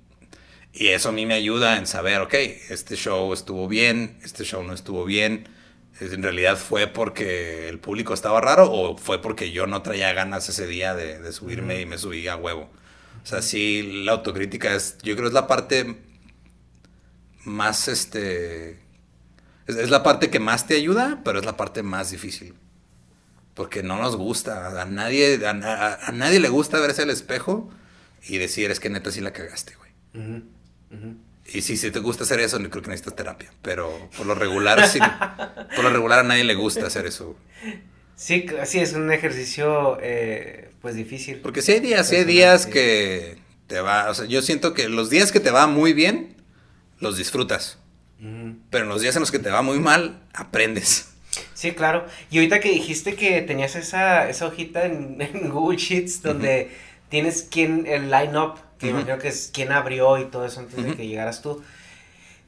y eso a mí me ayuda en saber, ok, este show estuvo bien, este show no estuvo bien. En realidad fue porque el público estaba raro o fue porque yo no traía ganas ese día de, subirme y me subí a huevo. O sea, sí, la autocrítica es, yo creo es la parte más, este, es, la parte que más te ayuda, pero es la parte más difícil. Porque no nos gusta, a nadie, a, a nadie le gusta verse al espejo y decir, es que neta sí la cagaste, güey. Y sí, si te gusta hacer eso, creo que necesitas terapia. Pero por lo regular, sí, por lo regular a nadie le gusta hacer eso. Sí, sí, es un ejercicio, eh, pues difícil. Porque si hay días, si hay días que te va, o sea, yo siento que los días que te va muy bien, los disfrutas. Pero en los días en los que te va muy mal, aprendes. Sí, claro. Y ahorita que dijiste que tenías esa, esa hojita en, Google Sheets donde tienes quien, el line-up, que imagino que es quien abrió y todo eso antes de que llegaras tú.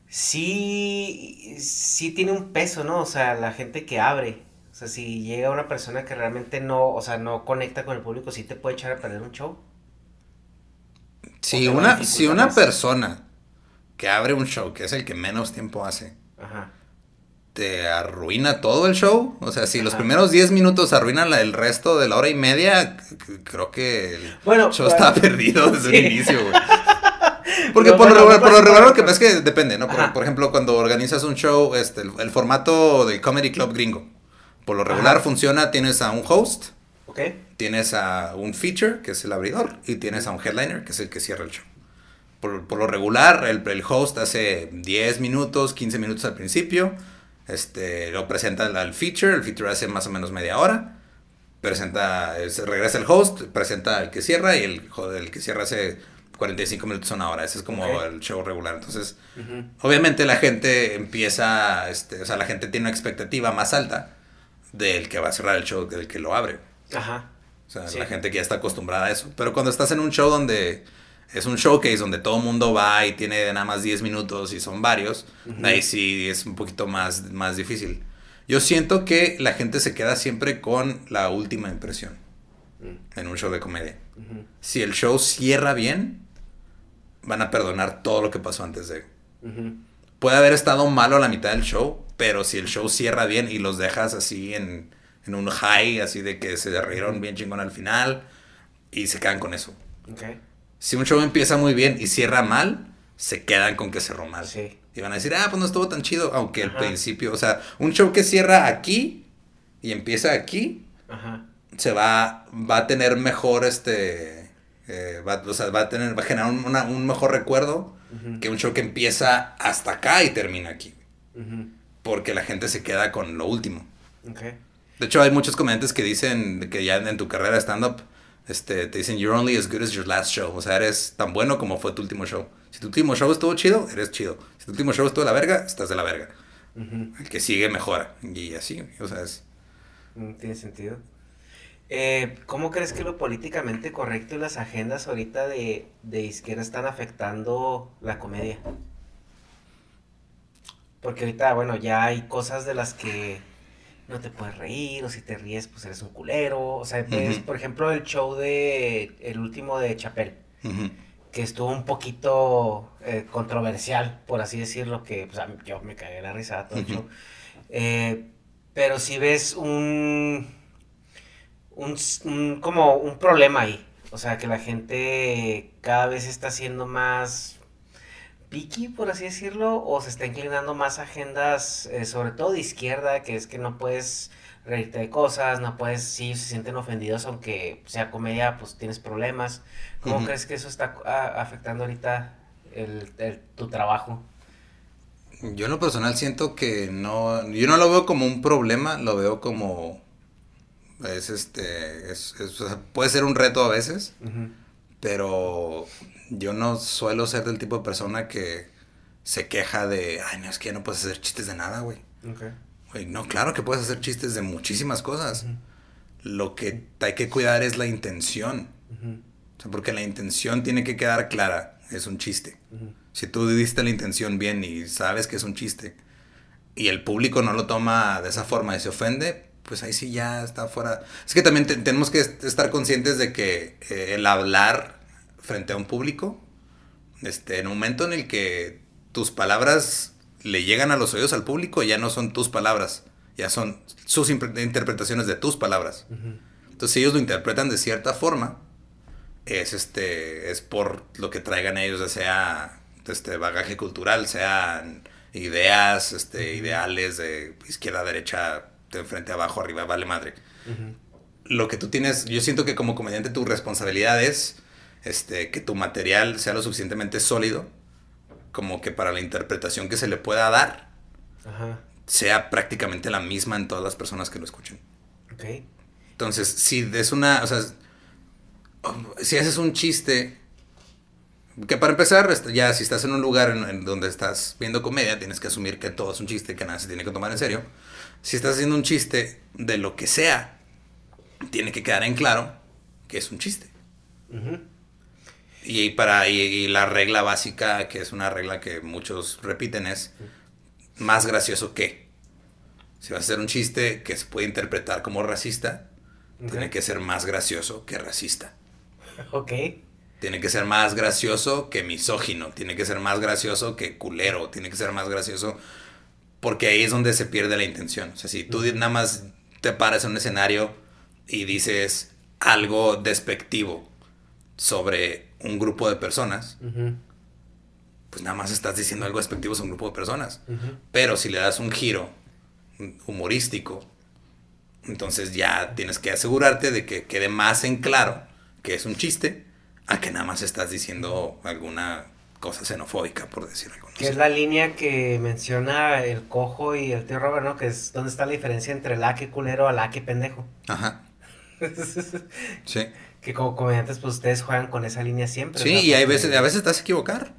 Sí, sí tiene un peso, ¿no? O sea, la gente que abre. O sea, si llega una persona que realmente no, o sea, no conecta con el público, ¿sí te puede echar a perder un show? Si una, si una persona que abre un show, que es el que menos tiempo hace, Ajá te arruina todo el show. O sea, si los primeros 10 minutos arruinan el resto de la hora y media, creo que el show está perdido desde el inicio, güey. Porque por, lo, por, lo, regular lo que pasa es que depende, ¿no? Por, ejemplo, cuando organizas un show, este, el, formato del Comedy Club gringo, por lo regular funciona, tienes a un host, tienes a un feature, que es el abridor, y tienes a un headliner, que es el que cierra el show. Por, por lo regular, el, el host hace 10 minutos, 15 minutos al principio, este, lo presenta al feature, el feature hace más o menos media hora. Presenta, regresa el host, presenta el que cierra y el, el que cierra hace 45 minutos a una hora. Ese es como el show regular. Entonces, obviamente la gente empieza, este, o sea, la gente tiene una expectativa más alta del que va a cerrar el show del que lo abre. Ajá. O sea, la gente que ya está acostumbrada a eso. Pero cuando estás en un show donde es un showcase donde todo el mundo va y tiene nada más 10 minutos y son varios, ahí sí es un poquito más, más difícil. Yo siento que la gente se queda siempre con la última impresión mm. en un show de comedia. Si el show cierra bien, van a perdonar todo lo que pasó antes de. Puede haber estado malo a la mitad del show, pero si el show cierra bien y los dejas así en, en un high, así de que se rieron bien chingón al final, y se quedan con eso. Okay si un show empieza muy bien y cierra mal, se quedan con que cerró mal. Sí. Y van a decir, ah, pues no estuvo tan chido, aunque al principio, o sea, un show que cierra aquí y empieza aquí, se va, va a tener mejor, este, eh, va, o sea, va a tener, va a generar un, mejor recuerdo que un show que empieza hasta acá y termina aquí. Porque la gente se queda con lo último. De hecho, hay muchos comediantes que dicen que ya en tu carrera de stand-up, este, te dicen, you're only as good as your last show. O sea, eres tan bueno como fue tu último show. Si tu último show estuvo chido, eres chido. Si tu último show estuvo de la verga, estás de la verga. El que sigue mejora. Y así, o sea, es... Mm, tiene sentido. Eh, ¿Cómo crees que lo políticamente correcto y las agendas ahorita de, de izquierda están afectando la comedia? Porque ahorita, bueno, ya hay cosas de las que no te puedes reír, o si te ríes, pues eres un culero. O sea, pues, por ejemplo, el show de, el último de Chapel, que estuvo un poquito eh, controversial, por así decirlo, que pues, mí- yo me cagué la risa todo el show. Eh, pero si ves un, un, un- como un problema ahí. O sea, que la gente cada vez está siendo más picky, por así decirlo, o se está inclinando más a agendas, eh, sobre todo de izquierda, que es que no puedes reírte de cosas, no puedes, sí, se sienten ofendidos, aunque sea comedia, pues tienes problemas. ¿Cómo crees que eso está a- afectando ahorita el, el- tu trabajo? Yo en lo personal siento que no, yo no lo veo como un problema, lo veo como, es este, es, puede ser un reto a veces, pero yo no suelo ser del tipo de persona que se queja de, ay, no, es que ya no puedes hacer chistes de nada, güey. Ok. Güey, no, claro que puedes hacer chistes de muchísimas cosas. Lo que hay que cuidar es la intención. Ujú. O sea, porque la intención tiene que quedar clara, es un chiste. Si tú diste la intención bien y sabes que es un chiste y el público no lo toma de esa forma y se ofende, pues ahí sí ya está fuera. Es que también te- tenemos que est- estar conscientes de que eh, el hablar frente a un público, este, en un momento en el que tus palabras le llegan a los oídos al público, ya no son tus palabras, ya son sus interpretaciones de tus palabras. Ujú. Entonces, si ellos lo interpretan de cierta forma, es este es por lo que traigan ellos, ya sea este bagaje cultural, sean ideas, este, ideales de izquierda, derecha, de frente abajo, arriba, vale madre. Ujú. Lo que tú tienes, yo siento que como comediante tu responsabilidad es este, que tu material sea lo suficientemente sólido como que para la interpretación que se le pueda dar Ajá. sea prácticamente la misma en todas las personas que lo escuchen. Ok. Entonces, si es una, o sea, si haces un chiste, que para empezar, este, ya si estás en un lugar en, en donde estás viendo comedia, tienes que asumir que todo es un chiste, que nada se tiene que tomar en serio. Si estás haciendo un chiste de lo que sea, tiene que quedar en claro que es un chiste. Ujú. Y, para, y, y la regla básica, que es una regla que muchos repiten, es más gracioso que. Si vas a hacer un chiste que se puede interpretar como racista, tiene que ser más gracioso que racista. Ok. Tiene que ser más gracioso que misógino. Tiene que ser más gracioso que culero. Tiene que ser más gracioso. Porque ahí es donde se pierde la intención. O sea, si tú nada más te paras en un escenario y dices algo despectivo sobre un grupo de personas, pues nada más estás diciendo algo despectivo sobre un grupo de personas. Ujú. Pero si le das un giro humorístico, entonces ya tienes que asegurarte de que quede más en claro que es un chiste a que nada más estás diciendo alguna cosa xenofóbica, por decir algo. no Que sé. es la línea que menciona el cojo y el tío Robert, ¿no? Que es donde está la diferencia entre la que culero a la que pendejo. Ajá, sí. Que como comediantes, pues ustedes juegan con esa línea siempre. Sí, y hay Porque- veces, a veces te vas a equivocar.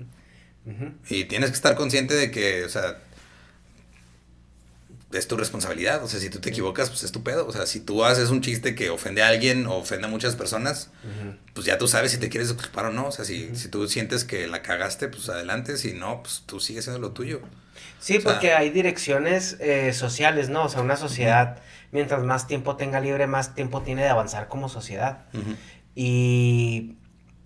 Y tienes que estar consciente de que, o sea, es tu responsabilidad. O sea, si tú te equivocas, pues es tu pedo. O sea, si tú haces un chiste que ofende a alguien o ofende a muchas personas, pues ya tú sabes si te quieres disculpar o no. O sea, si, si tú sientes que la cagaste, pues adelante. Si no, pues tú sigues haciendo lo tuyo. Sí, O sea- porque hay direcciones eh, sociales, ¿no? O sea, una sociedad, mientras más tiempo tenga libre, más tiempo tiene de avanzar como sociedad. Y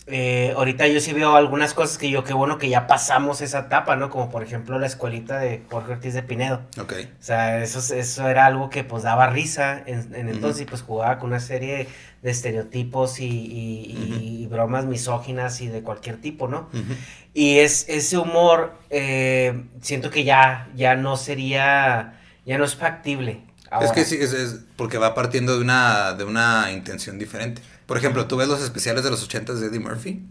eh, ahorita yo sí veo algunas cosas que yo, qué bueno que ya pasamos esa etapa, ¿no? Como por ejemplo la escuelita de Jorge Ortiz de Pinedo. Ok. O sea, eso, es- eso era algo que pues daba risa en, en entonces y pues jugaba con una serie de estereotipos y, y- y- y bromas misóginas y de cualquier tipo, ¿no? Ujú. Y es ese humor, eh, siento que ya, ya no sería, ya no es factible. Ahora. Es que sí, es, es porque va partiendo de una, de una intención diferente. Por ejemplo, tú ves los especiales de los 80 de Eddie Murphy.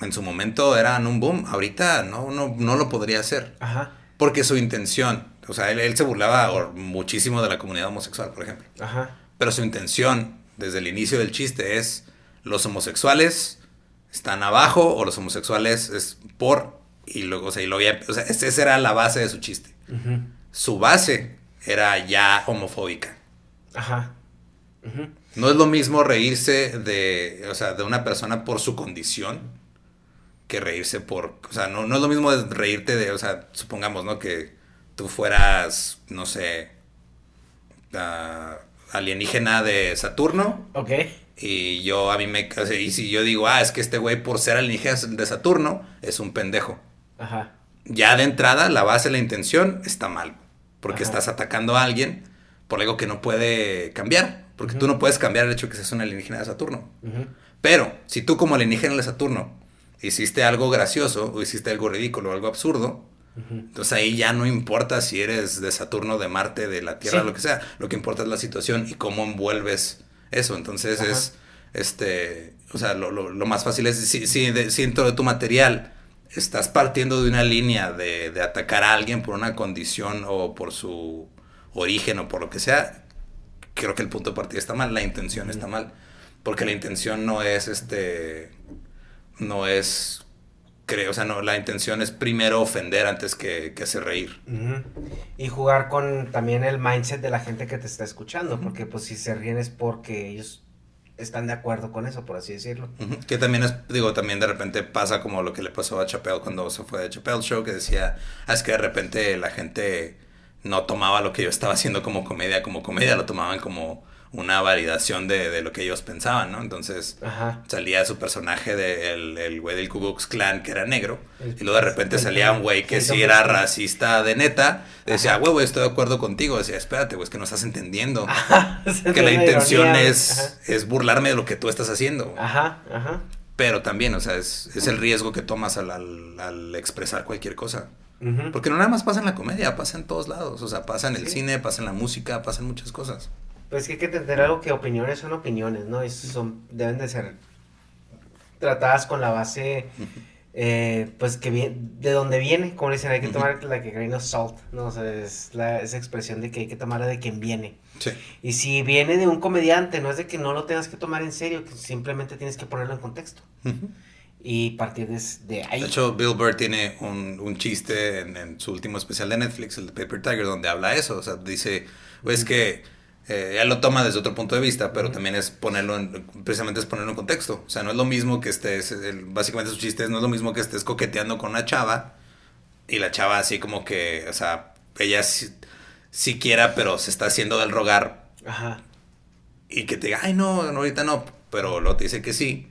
En su momento eran un boom. Ahorita no, no, no lo podría hacer. Ajá, Porque su intención, o sea, él, él se burlaba or- muchísimo de la comunidad homosexual, por ejemplo. ajá, Pero su intención, desde el inicio del chiste, es los homosexuales están abajo o los homosexuales es por. Y luego, o sea, y luego ya- o sea, esa era la base de su chiste. ujú, Su base era ya homofóbica. ajá, No es lo mismo reírse de, o sea, de una persona por su condición que reírse por, o sea, no, no es lo mismo reírte de, o sea, supongamos, ¿no? Que tú fueras, no sé, ah, alienígena de Saturno. Ok. Y yo a mí me... o sea, Y si yo digo, ah, es que este güey por ser alienígena de Saturno es un pendejo. Ajá. Ya de entrada, la base, la intención está mal. Porque Ajá. estás atacando a alguien por algo que no puede cambiar. Porque tú no puedes cambiar el hecho de que seas un alienígena de Saturno. Pero, si tú como alienígena de Saturno hiciste algo gracioso o hiciste algo ridículo o algo absurdo, entonces ahí ya no importa si eres de Saturno, de Marte, de la Tierra, Sí. lo que sea. Lo que importa es la situación y cómo envuelves eso. Entonces es, este, o sea, lo, lo- lo más fácil es, si, si, de- si dentro de tu material estás partiendo de una línea de, de atacar a alguien por una condición o por su origen o por lo que sea, creo que el punto de partida está mal, la intención está mal. Porque la intención no es este. No es. Creo, o sea, no, la intención es primero ofender antes que, que hacer reír. Y jugar con también el mindset de la gente que te está escuchando, porque pues si se ríen es porque ellos están de acuerdo con eso, por así decirlo. Que también es, digo, también de repente pasa como lo que le pasó a Chappelle cuando se fue de Chappelle Show, que decía, ah, es que de repente la gente no tomaba lo que yo estaba haciendo como comedia, como comedia, lo tomaban como una validación de, de lo que ellos pensaban, ¿no? Entonces Ajá. salía su personaje del el güey del Ku Klux Klan que era negro El- y luego de repente el- salía un güey que sí era racista de neta decía güey, estoy de acuerdo contigo decía espérate güey es que no estás entendiendo Ajá. que la intención Ironía, es es burlarme de lo que tú estás haciendo Ajá, ajá. pero también o sea es, es el riesgo que tomas al, al- al expresar cualquier cosa porque no nada más pasa en la comedia pasa en todos lados o sea pasa en el Sí. cine pasa en la música pasa en muchas cosas Pues que hay que entender algo que opiniones son opiniones, ¿no? Y son, deben de ser tratadas con la base, eh, pues que viene, de donde viene, como dicen, hay que tomar la que grain of salt, ¿no? O sea, es la, esa expresión de que hay que tomarla de quien viene. sí Y si viene de un comediante, no es de que no lo tengas que tomar en serio, que simplemente tienes que ponerlo en contexto. Y partir de, de ahí. De hecho, Bill Burr tiene un, un chiste en, en su último especial de Netflix, el de Paper Tiger, donde habla eso. O sea, dice, pues que eh, él lo toma desde otro punto de vista, pero Ujú. también es ponerlo en, precisamente es ponerlo en contexto. O sea, no es lo mismo que estés, el- básicamente su chiste es, no es lo mismo que estés coqueteando con una chava y la chava así como que, o sea, ella sí, sí quiera, pero se está haciendo del rogar Ajá. y que te diga, ay, no, ahorita no, pero luego te dice que sí,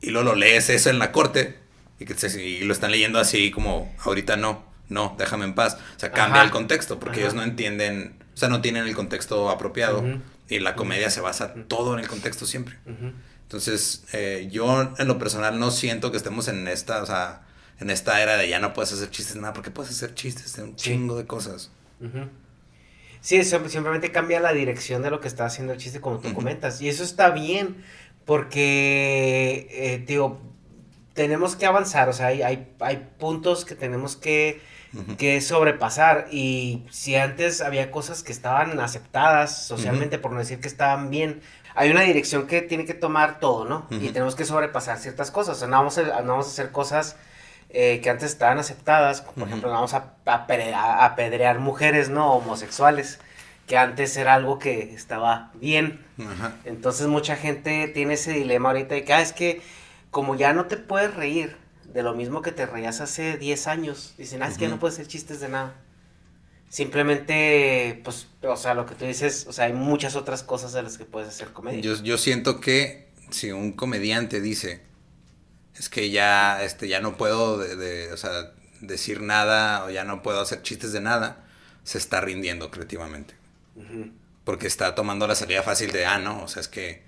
y luego lo lees eso en la corte, y, que te- y lo están leyendo así como, ahorita no, no, déjame en paz. O sea, cambia Ajá. el contexto, porque Ajá. ellos no entienden, o sea, no tienen el contexto apropiado, y la comedia se basa todo en el contexto siempre. Entonces, eh, yo en lo personal no siento que estemos en esta, o sea, en esta era de ya no puedes hacer chistes nada, porque puedes hacer chistes de un Sí. chingo de cosas. Sí, eso simplemente cambia la dirección de lo que está haciendo el chiste, como tú comentas. Y eso está bien, porque, eh, digo, tenemos que avanzar, o sea, hay, hay, hay puntos que tenemos que, que sobrepasar. Y si antes había cosas que estaban aceptadas socialmente, por no decir que estaban bien, hay una dirección que tiene que tomar todo, ¿no? Y tenemos que sobrepasar ciertas cosas. O sea, no vamos a, no vamos a hacer cosas eh, que antes estaban aceptadas, como por ejemplo, no vamos a, apedrear, a apedrear mujeres, ¿no? Homosexuales, que antes era algo que estaba bien. Entonces mucha gente tiene ese dilema ahorita de que, ah, es que como ya no te puedes reír de lo mismo que te reías hace 10 años, dicen, ah, es que ya no puedes hacer chistes de nada. Simplemente, pues, o sea, lo que tú dices, o sea, hay muchas otras cosas de las que puedes hacer comedia. Yo, yo siento que si un comediante dice, es que ya, este, ya no puedo de, de, o sea, decir nada o ya no puedo hacer chistes de nada, se está rindiendo creativamente. Porque está tomando la salida fácil de, ah, no, o sea, es que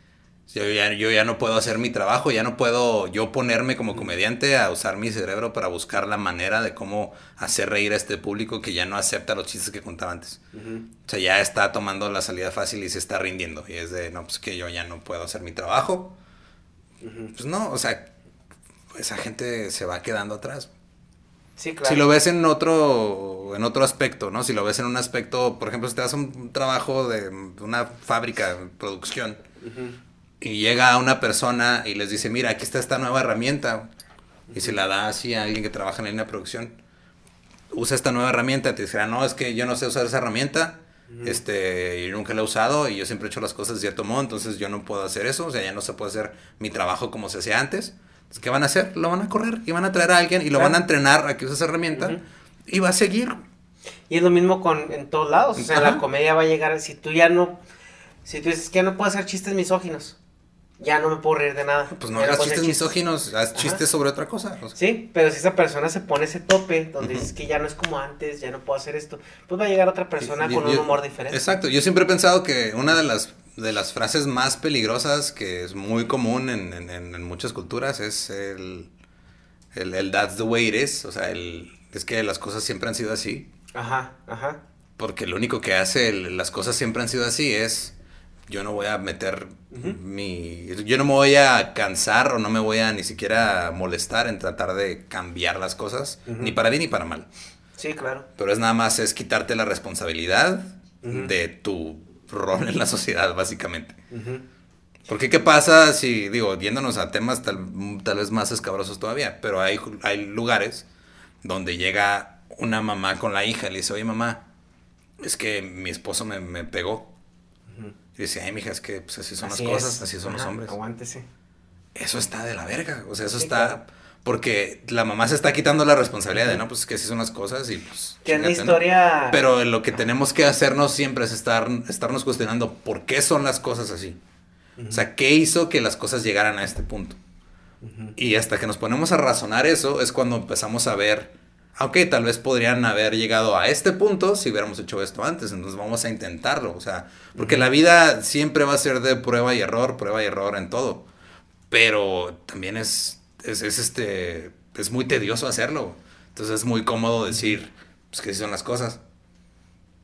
yo ya, yo ya no puedo hacer mi trabajo, ya no puedo yo ponerme como comediante a usar mi cerebro para buscar la manera de cómo hacer reír a este público que ya no acepta los chistes que contaba antes. O sea, ya está tomando la salida fácil y se está rindiendo. Y es de, no, pues que yo ya no puedo hacer mi trabajo. Pues no, o sea, esa gente se va quedando atrás. Sí, claro. Si lo ves en otro, en otro aspecto, ¿no? Si lo ves en un aspecto, por ejemplo, si te das un trabajo de una fábrica, producción, Ujú. Y llega una persona y les dice, mira, aquí está esta nueva herramienta, y se la da así a alguien que trabaja en la línea de producción, usa esta nueva herramienta, te dice, "Ah, no, es que yo no sé usar esa herramienta, este, y nunca la he usado, y yo siempre he hecho las cosas de cierto modo, entonces yo no puedo hacer eso, o sea, ya no se puede hacer mi trabajo como se hacía antes. Entonces, ¿Qué van a hacer? Lo van a correr y van a traer a alguien y lo Claro. van a entrenar a que use esa herramienta y va a seguir Y es lo mismo con en todos lados. O sea, la comedia va a llegar. Si tú ya no. Si tú dices que ya no puedo hacer chistes misóginos ya no me puedo reír de nada. Pues no hagas chistes, misóginos, haz chistes sobre otra cosa. Sí, pero si esa persona se pone ese tope, donde dices que ya no es como antes, ya no puedo hacer esto, pues va a llegar otra persona con un humor diferente. Exacto, yo siempre he pensado que una de las, de las frases más peligrosas, que es muy común en, en, muchas culturas, es el, el, el, that's the way it is, o sea, el, es que las cosas siempre han sido así. Ajá, ajá. Porque lo único que hace las cosas siempre han sido así es yo no voy a meter mi... Yo no me voy a cansar o no me voy a ni siquiera molestar en tratar de cambiar las cosas, ni para bien ni para mal. Sí, claro. Pero es nada más, es quitarte la responsabilidad de tu rol en la sociedad, básicamente. Porque qué pasa si, digo, yéndonos a temas tal, tal vez más escabrosos todavía, pero hay, hay lugares donde llega una mamá con la hija y le dice, oye mamá, es que mi esposo me, me pegó y decía, ay, mija, es que pues, así son las cosas, así son los hombres. Aguántese. Eso está de la verga. O sea, eso está. Porque la mamá se está quitando la responsabilidad de, no, pues es que así son las cosas y pues. Tiene historia. Pero lo que tenemos que hacernos siempre es estar, estarnos cuestionando por qué son las cosas así. O sea, ¿qué hizo que las cosas llegaran a este punto? Y hasta que nos ponemos a razonar eso es cuando empezamos a ver ok, tal vez podrían haber llegado a este punto si hubiéramos hecho esto antes, entonces vamos a intentarlo, o sea, porque la vida siempre va a ser de prueba y error, prueba y error en todo, pero también es, es, este, es muy tedioso hacerlo, entonces es muy cómodo decir, pues que así son las cosas.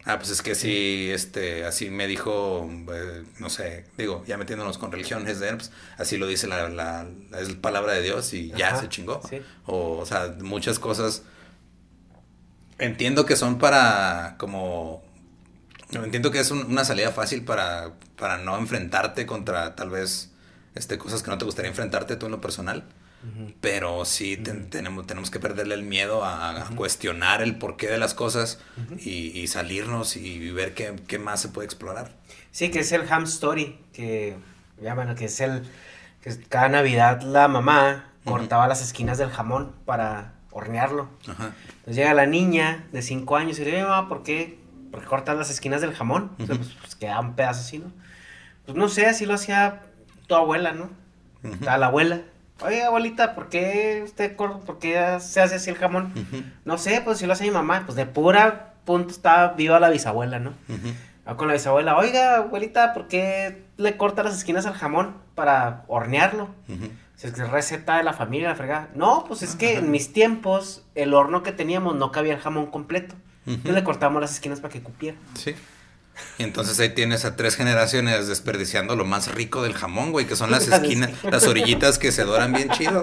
Ah, pues es que sí, este, así me dijo, eh, no sé, digo, ya metiéndonos con religiones, pues, así lo dice la, la, palabra de Dios y ya se chingó. O, o sea, muchas cosas entiendo que son para como entiendo que es una salida fácil para, para no enfrentarte contra tal vez este, cosas que no te gustaría enfrentarte tú en lo personal. Pero sí tenemos, tenemos que perderle el miedo a, cuestionar el porqué de las cosas y, salirnos y ver qué, qué, más se puede explorar. Sí, que es el ham story, que llaman, que es el que cada Navidad la mamá cortaba las esquinas del jamón para hornearlo. Ajá. Entonces llega la niña de 5 años y dice, mamá, ¿por qué? Porque cortas las esquinas del jamón. pues, pues, queda un pedazo así, ¿no? Pues no sé, así lo hacía tu abuela, ¿no? A la abuela. Oye, abuelita, ¿por qué usted por qué se hace así el jamón? No sé, pues si lo hace mi mamá. Pues de pura punto está viva la bisabuela, ¿no? con la bisabuela, oiga, abuelita, ¿por qué le corta las esquinas al jamón para hornearlo? Es receta de la familia, la fregada. No, pues es que en mis tiempos, el horno que teníamos no cabía el jamón completo. Entonces le cortamos las esquinas para que cupiera. Sí. Y entonces ahí tienes a tres generaciones desperdiciando lo más rico del jamón, güey, que son las esquinas, las orillitas que se doran bien chido.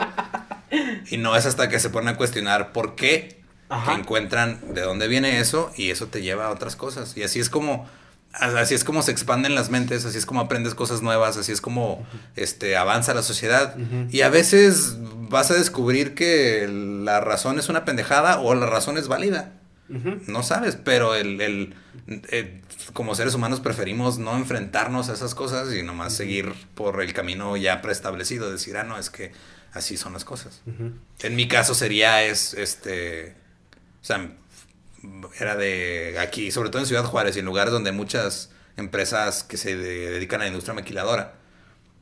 Y no es hasta que se ponen a cuestionar por qué, que encuentran de dónde viene eso y eso te lleva a otras cosas. Y así es como así es como se expanden las mentes, así es como aprendes cosas nuevas, así es como este, avanza la sociedad. Y a veces vas a descubrir que la razón es una pendejada o la razón es válida. No sabes, pero el, el, eh, como seres humanos preferimos no enfrentarnos a esas cosas y nomás seguir por el camino ya preestablecido, decir, ah, no, es que así son las cosas. En mi caso sería, es, este, o sea, era de aquí, sobre todo en Ciudad Juárez y en lugares donde muchas empresas que se dedican a la industria maquiladora.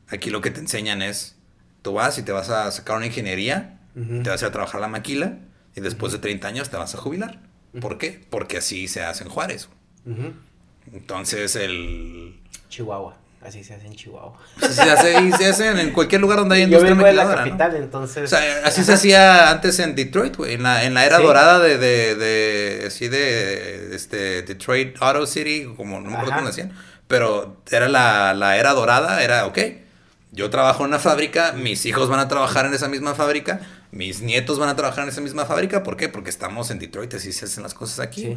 Aquí lo que te enseñan es, tú vas y te vas a sacar una ingeniería, te vas a, a trabajar la maquila y después de 30 años te vas a jubilar. ¿Por qué? Porque así se hace en Juárez. Entonces el... Chihuahua. Así se hace en Chihuahua. Así se hace, y se hace en cualquier lugar donde hay industria Yo vengo de la capital, entonces. O sea, así se hacía antes en Detroit, güey. En la, en la era dorada de, de, de, así de, este, Detroit Auto City, como no me acuerdo cómo decían. Pero era la, la era dorada, era, ok, yo trabajo en una fábrica, mis hijos van a trabajar en esa misma fábrica, mis nietos van a trabajar en esa misma fábrica. ¿Por qué? Porque estamos en Detroit, así se hacen las cosas aquí.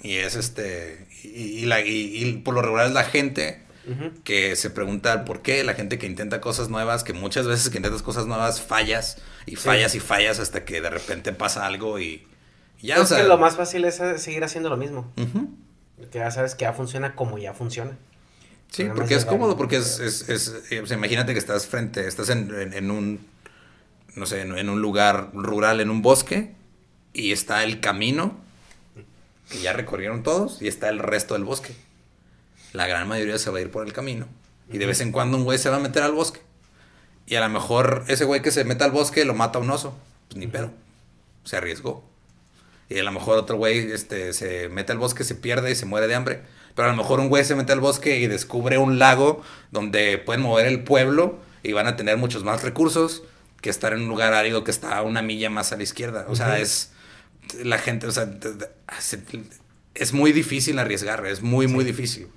Y es este, y, la, y por lo regular es la gente que se pregunta por qué la gente que intenta cosas nuevas, que muchas veces que intentas cosas nuevas fallas y fallas y fallas hasta que de repente pasa algo y, ya. Pues que lo más fácil es eh, seguir haciendo lo mismo. Que ya sabes que ya funciona como ya funciona. Sí, porque es cómodo, porque es, es, es eh, imagínate que estás frente, estás en, en, un, no sé, en, un lugar rural, en un bosque, y está el camino, que ya recorrieron todos, y está el resto del bosque. La gran mayoría se va a ir por el camino. Y de vez en cuando un güey se va a meter al bosque. Y a lo mejor ese güey que se mete al bosque lo mata un oso. Pues ni pedo. Se arriesgó. Y a lo mejor otro güey este, se mete al bosque, se pierde y se muere de hambre. Pero a lo mejor un güey se mete al bosque y descubre un lago donde pueden mover el pueblo y van a tener muchos más recursos que estar en un lugar árido que está a una milla más a la izquierda. O sea, es la gente, o sea, es muy difícil arriesgar, es muy, muy difícil.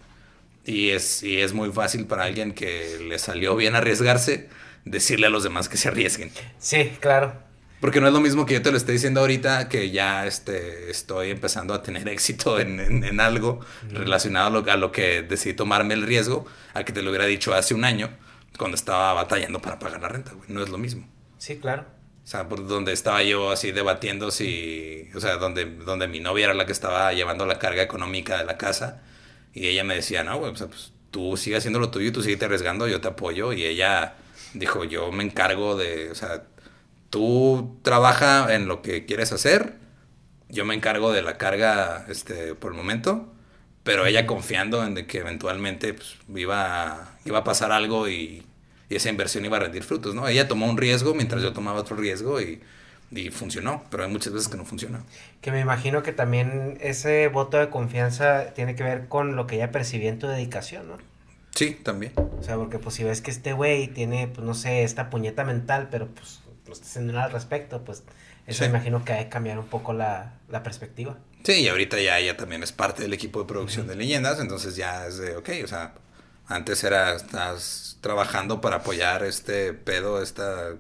Y es, y es muy fácil para alguien que le salió bien arriesgarse decirle a los demás que se arriesguen. Sí, claro. Porque no es lo mismo que yo te lo esté diciendo ahorita, que ya este, estoy empezando a tener éxito en, en, algo relacionado a lo, a lo, que decidí tomarme el riesgo, a que te lo hubiera dicho hace un año, cuando estaba batallando para pagar la renta, güey. No es lo mismo. Sí, claro. O sea, por donde estaba yo así debatiendo si, o sea, donde, donde mi novia era la que estaba llevando la carga económica de la casa, y ella me decía, no, güey, o sea, pues tú sigue haciendo lo tuyo, tú sigue arriesgando, yo te apoyo, y ella dijo, yo me encargo de, o sea, tú trabaja en lo que quieres hacer, yo me encargo de la carga este, por el momento, pero ella confiando en de que eventualmente pues, iba, iba a pasar algo y, y, esa inversión iba a rendir frutos, ¿no? Ella tomó un riesgo mientras yo tomaba otro riesgo y, y funcionó, pero hay muchas veces que no funciona. Que me imagino que también ese voto de confianza tiene que ver con lo que ella percibía en tu dedicación, ¿no? Sí, también. O sea, porque pues si ves que este güey tiene, pues no sé, esta puñeta mental, pero pues lo estás haciendo nada al respecto, pues eso me imagino que hay que cambiar un poco la, la, perspectiva. Sí, y ahorita ya ella también es parte del equipo de producción de leyendas, entonces ya es de, ok, o sea, antes era, estás trabajando para apoyar este pedo, esta,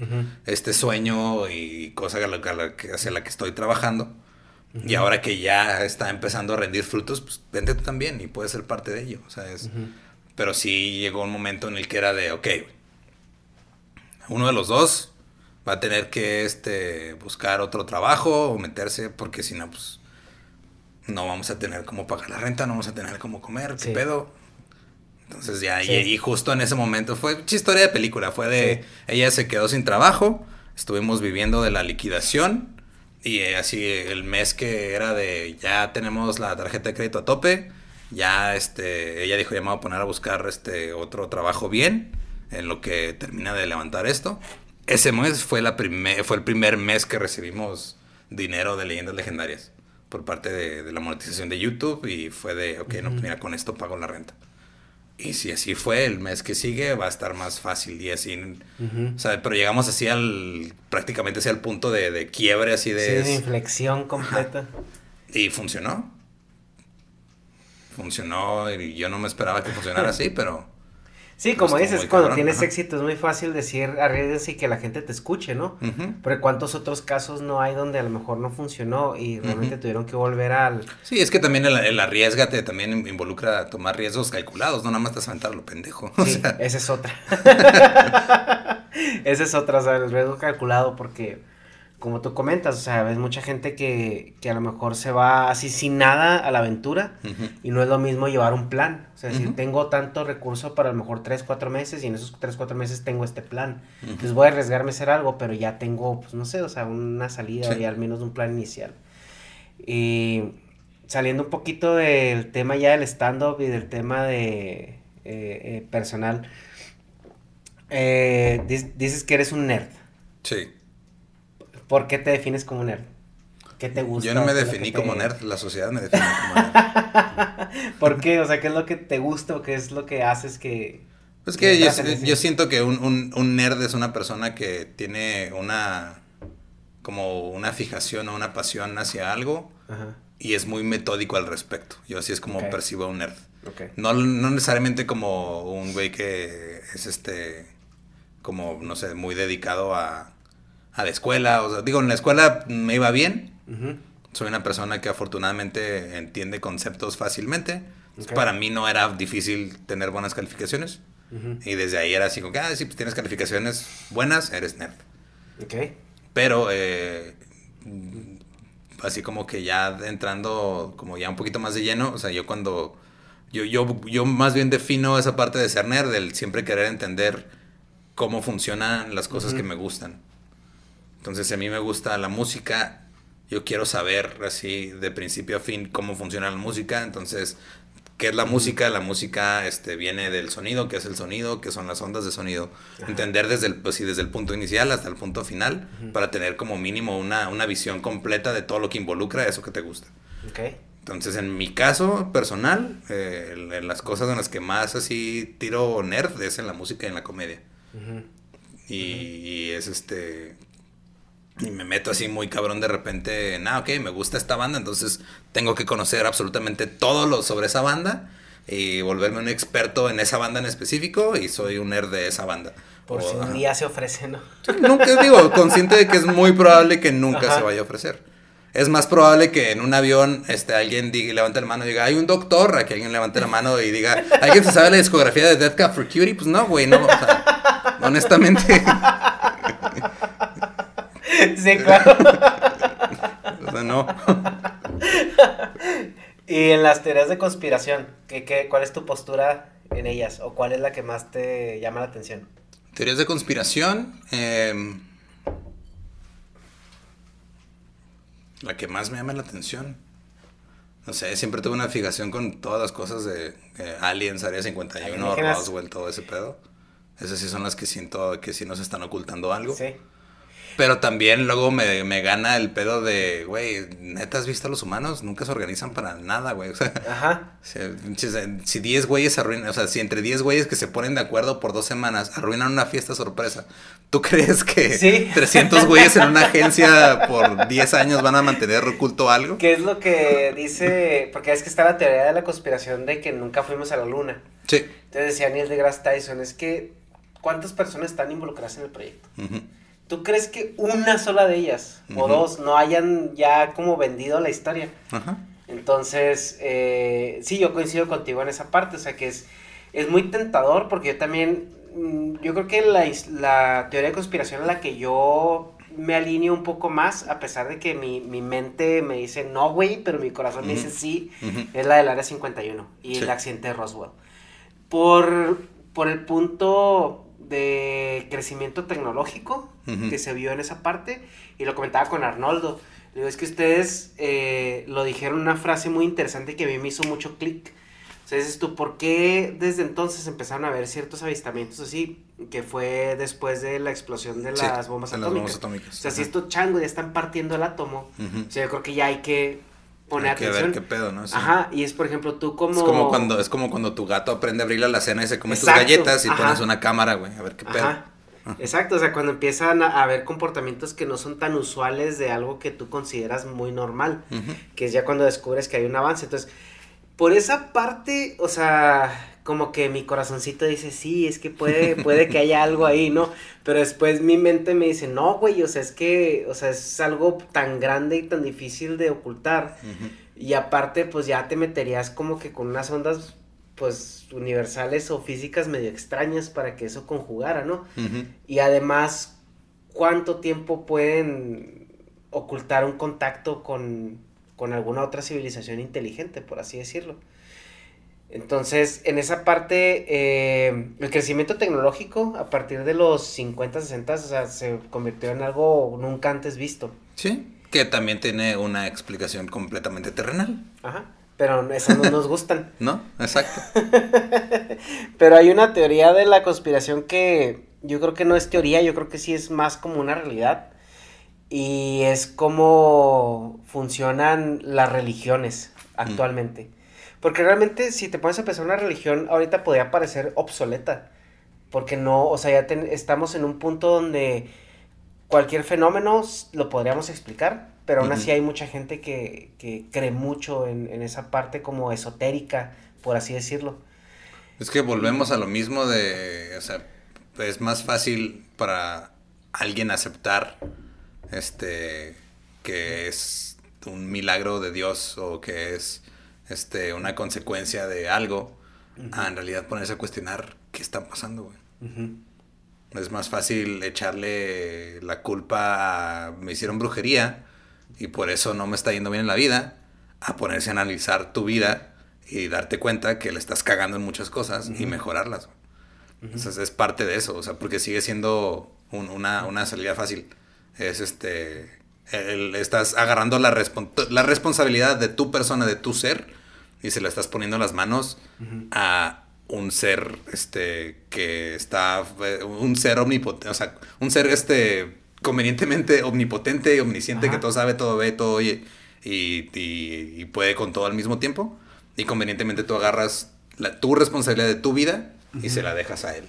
este, este sueño y cosa hacia la que estoy trabajando. Y ahora que ya está empezando a rendir frutos, pues vente tú también y puedes ser parte de ello, ¿sabes? Pero sí llegó un momento en el que era de, ok, uno de los dos va a tener que este, buscar otro trabajo o meterse, porque si no, pues no vamos a tener cómo pagar la renta, no vamos a tener cómo comer, qué pedo. Entonces ya, y, justo en ese momento fue historia de película, fue de, ella se quedó sin trabajo, estuvimos viviendo de la liquidación y eh, así el mes que era de ya tenemos la tarjeta de crédito a tope, ya este, ella dijo ya me voy a poner a buscar este otro trabajo bien en lo que termina de levantar esto. Ese mes fue, la primer, fue el primer mes que recibimos dinero de leyendas legendarias por parte de, la monetización de YouTube y fue de, ok, no, mira, con esto pago la renta. Y si así fue, el mes que sigue va a estar más fácil y así. o sea, pero llegamos así al, prácticamente así al punto de, de quiebre, así de... Sí, de inflexión completa. Y funcionó. Funcionó y yo no me esperaba que funcionara así, pero Sí, como dices, cuando tienes éxito es muy fácil decir arriesgues y que la gente te escuche, ¿no? Pero ¿cuántos otros casos no hay donde a lo mejor no funcionó y realmente tuvieron que volver al... Sí, es que también el, el, arriesgate también involucra tomar riesgos calculados, no nada más te aventar lo pendejo. Sí, esa es otra. esa es otra, o sea, el riesgo calculado porque como tú comentas, o sea, ves mucha gente que, que a lo mejor se va así sin nada a la aventura y no es lo mismo llevar un plan. O sea, si tengo tanto recurso para a lo mejor tres, cuatro meses y en esos tres, cuatro meses tengo este plan. Entonces voy a arriesgarme a hacer algo, pero ya tengo, pues no sé, o sea, una salida y al menos un plan inicial. Y saliendo un poquito del tema ya del stand-up y del tema de eh, eh, personal, eh, dices que eres un nerd. Sí. ¿Por qué te defines como nerd? ¿Qué te gusta? Yo no me definí como nerd, la sociedad me define como nerd. ¿Por qué? O sea, ¿qué es lo que te gusta o qué es lo que haces que... Pues que yo, siento que un, nerd es una persona que tiene una... como una fijación o una pasión hacia algo y es muy metódico al respecto. Yo así es como percibo a un nerd. No, no necesariamente como un güey que es este... como, no sé, muy dedicado a a la escuela. O sea, digo, en la escuela me iba bien. Soy una persona que afortunadamente entiende conceptos fácilmente. Para mí no era difícil tener buenas calificaciones. Y desde ahí era así como que, ah, sí, pues tienes calificaciones buenas, eres nerd. Ok. Pero, eh, así como que ya entrando como ya un poquito más de lleno, o sea, yo cuando... Yo, yo, yo más bien defino esa parte de ser nerd, del siempre querer entender cómo funcionan las cosas que me gustan. Entonces, si a mí me gusta la música, yo quiero saber así de principio a fin cómo funciona la música, entonces ¿Qué es la música? La música este, viene del sonido, ¿qué es el sonido? ¿Qué son las ondas de sonido? Entender desde el, pues, desde el punto inicial hasta el punto final para tener como mínimo una, una, visión completa de todo lo que involucra eso que te gusta. Okay. Entonces, en mi caso personal, eh, en las cosas en las que más así tiro nerd es en la música y en la comedia. y, y, es este y me meto así muy cabrón de repente en, ah, ok, me gusta esta banda, entonces tengo que conocer absolutamente todo lo sobre esa banda y volverme un experto en esa banda en específico y soy un nerd de esa banda. Por si un día se ofrece, ¿no? Nunca digo, consciente de que es muy probable que nunca se vaya a ofrecer. Es más probable que en un avión este, alguien diga, levante la mano y diga, hay un doctor, a que alguien levante la mano y diga, ¿alguien se sabe la discografía de Death Cab for Cutie? Pues no, güey, no. O sea, honestamente. Sí, claro. o no. y en las teorías de conspiración, ¿qué, qué, cuál es tu postura en ellas? ¿O cuál es la que más te llama la atención? Teorías de conspiración. Em, la que más me llama la atención. No sé, siempre tuve una fijación con todas las cosas de Aliens, Área 51, Roswell, todo ese pedo. Esas sí son las que siento que sí nos están ocultando algo. Sí. Pero también luego me, me gana el pedo de, güey, neta has visto a los humanos, nunca se organizan para nada, güey. O sea, Ajá. Si 10 güeyes arruinan, o sea, si entre 10 güeyes que se ponen de acuerdo por dos semanas arruinan una fiesta sorpresa, ¿tú crees que ¿Sí? 300 güeyes en una agencia por 10 años van a mantener oculto algo? ¿Qué es lo que dice? Porque es que está la teoría de la conspiración de que nunca fuimos a la luna. Sí. Entonces decía Neil deGrasse Tyson, es que ¿cuántas personas están involucradas en el proyecto? ¿Tú crees que una sola de ellas o dos no hayan ya como vendido la historia? Ajá. Entonces, eh, sí, yo coincido contigo en esa parte, o sea que es, es muy tentador porque yo también, mm, yo creo que la, la teoría de conspiración a la que yo me alineo un poco más, a pesar de que mi, mi mente me dice no, güey, pero mi corazón me dice sí, es la del Área 51 y el accidente de Roswell. Por, por el punto de crecimiento tecnológico que se vio en esa parte y lo comentaba con Arnoldo. Digo, es que ustedes eh, lo dijeron una frase muy interesante que a mí me hizo mucho clic. O sea, dices tú, ¿por qué desde entonces empezaron a haber ciertos avistamientos así? Que fue después de la explosión de las, bombas, atómicas. O sea, si estos changos ya están partiendo el átomo, o sea, yo creo que ya hay que poner hay atención. Que ver qué pedo, ¿no? Ajá, y es por ejemplo tú como... Es como cuando, es como cuando tu gato aprende a abrir la cena y se come tus galletas y pones una cámara, güey, a ver qué pedo. Ajá. Exacto, o sea, cuando empiezan a haber comportamientos que no son tan usuales de algo que tú consideras muy normal, que es ya cuando descubres que hay un avance. Entonces, por esa parte, o sea, como que mi corazoncito dice, sí, es que puede, puede que haya algo ahí, ¿no? Pero después mi mente me dice, no, güey, o sea, es que, o sea, es algo tan grande y tan difícil de ocultar. Y aparte, pues ya te meterías como que con unas ondas pues universales o físicas medio extrañas para que eso conjugara, ¿no? Y además, ¿cuánto tiempo pueden ocultar un contacto con, con alguna otra civilización inteligente, por así decirlo? Entonces, en esa parte, eh, el crecimiento tecnológico a partir de los 50, 60, o sea, se convirtió en algo nunca antes visto. Sí, que también tiene una explicación completamente terrenal. Ajá pero esas no nos gustan. no, exacto. pero hay una teoría de la conspiración que yo creo que no es teoría, yo creo que sí es más como una realidad. Y es cómo funcionan las religiones actualmente. Porque realmente si te pones a pensar una religión, ahorita podría parecer obsoleta. Porque no, o sea, ya estamos en un punto donde cualquier fenómeno lo podríamos explicar pero aún así hay mucha gente que, cree mucho en, esa parte como esotérica, por así decirlo. Es que volvemos a lo mismo de, o sea, es más fácil para alguien aceptar este que es un milagro de Dios o que es este una consecuencia de algo a en realidad ponerse a cuestionar qué está pasando, güey. Es más fácil echarle la culpa a me hicieron brujería y por eso no me está yendo bien en la vida, a ponerse a analizar tu vida y darte cuenta que le estás cagando en muchas cosas y mejorarlas. Entonces es parte de eso, o sea, porque sigue siendo una, salida fácil. Es este estás agarrando la, la responsabilidad de tu persona, de tu ser, y se la estás poniendo en las manos a un ser este que está eh, un ser omnipotente, o sea, un ser este convenientemente omnipotente y omnisciente que todo sabe, todo ve, todo oye y, y, puede con todo al mismo tiempo. Y convenientemente tú agarras la, tu responsabilidad de tu vida y se la dejas a él.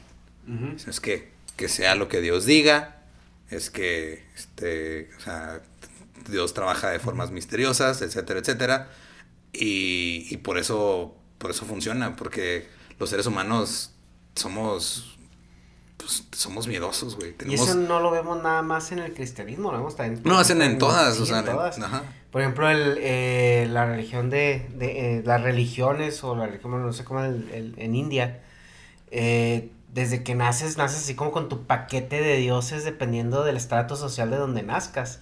Es que, que sea lo que Dios diga, es que este, o sea, Dios trabaja de formas misteriosas, etcétera, etcétera. Y, y por eso por eso funciona, porque los seres humanos somos pues, somos miedosos, güey. Y eso no lo vemos nada más en el cristianismo, lo vemos también. No, hacen en, todas, o sea, Por ejemplo, el, eh, la religión de, de eh, las religiones o la religión, no sé cómo el, en India, eh, desde que naces, naces así como con tu paquete de dioses dependiendo del estrato social de donde nazcas.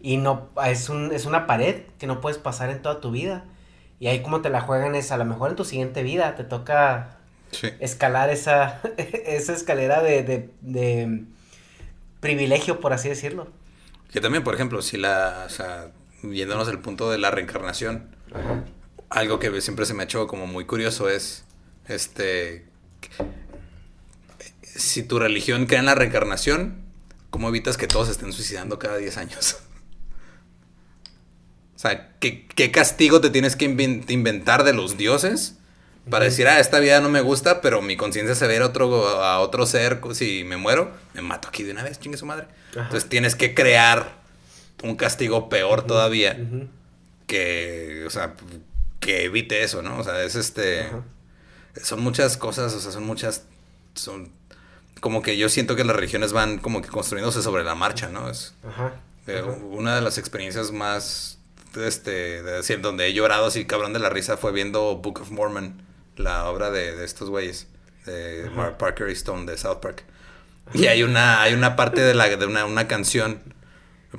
Y no, es, un, es una pared que no puedes pasar en toda tu vida. Y ahí como te la juegan es a lo mejor en tu siguiente vida te toca escalar esa, esa escalera de, de, privilegio, por así decirlo. Que también, por ejemplo, si la, o sea, viéndonos el punto de la reencarnación, algo que siempre se me ha hecho como muy curioso es, este, si tu religión cree en la reencarnación, ¿cómo evitas que todos estén suicidando cada 10 años? O sea, ¿qué, castigo te tienes que inventar de los dioses para decir, ah, esta vida no me gusta, pero mi conciencia se ve a otro, a otro ser, si me muero, me mato aquí de una vez, chingue su madre. Entonces tienes que crear un castigo peor todavía que, o sea, que evite eso, ¿no? O sea, es este... Son muchas cosas, o sea, son muchas... Son como que yo siento que las religiones van como que construyéndose sobre la marcha, ¿no? Es eh, una de las experiencias más este, de decir, donde he llorado así cabrón de la risa fue viendo Book of Mormon, la obra de, estos güeyes, de Mark Parker y Stone de South Park. Y hay una, hay una parte de, la, de una, una canción,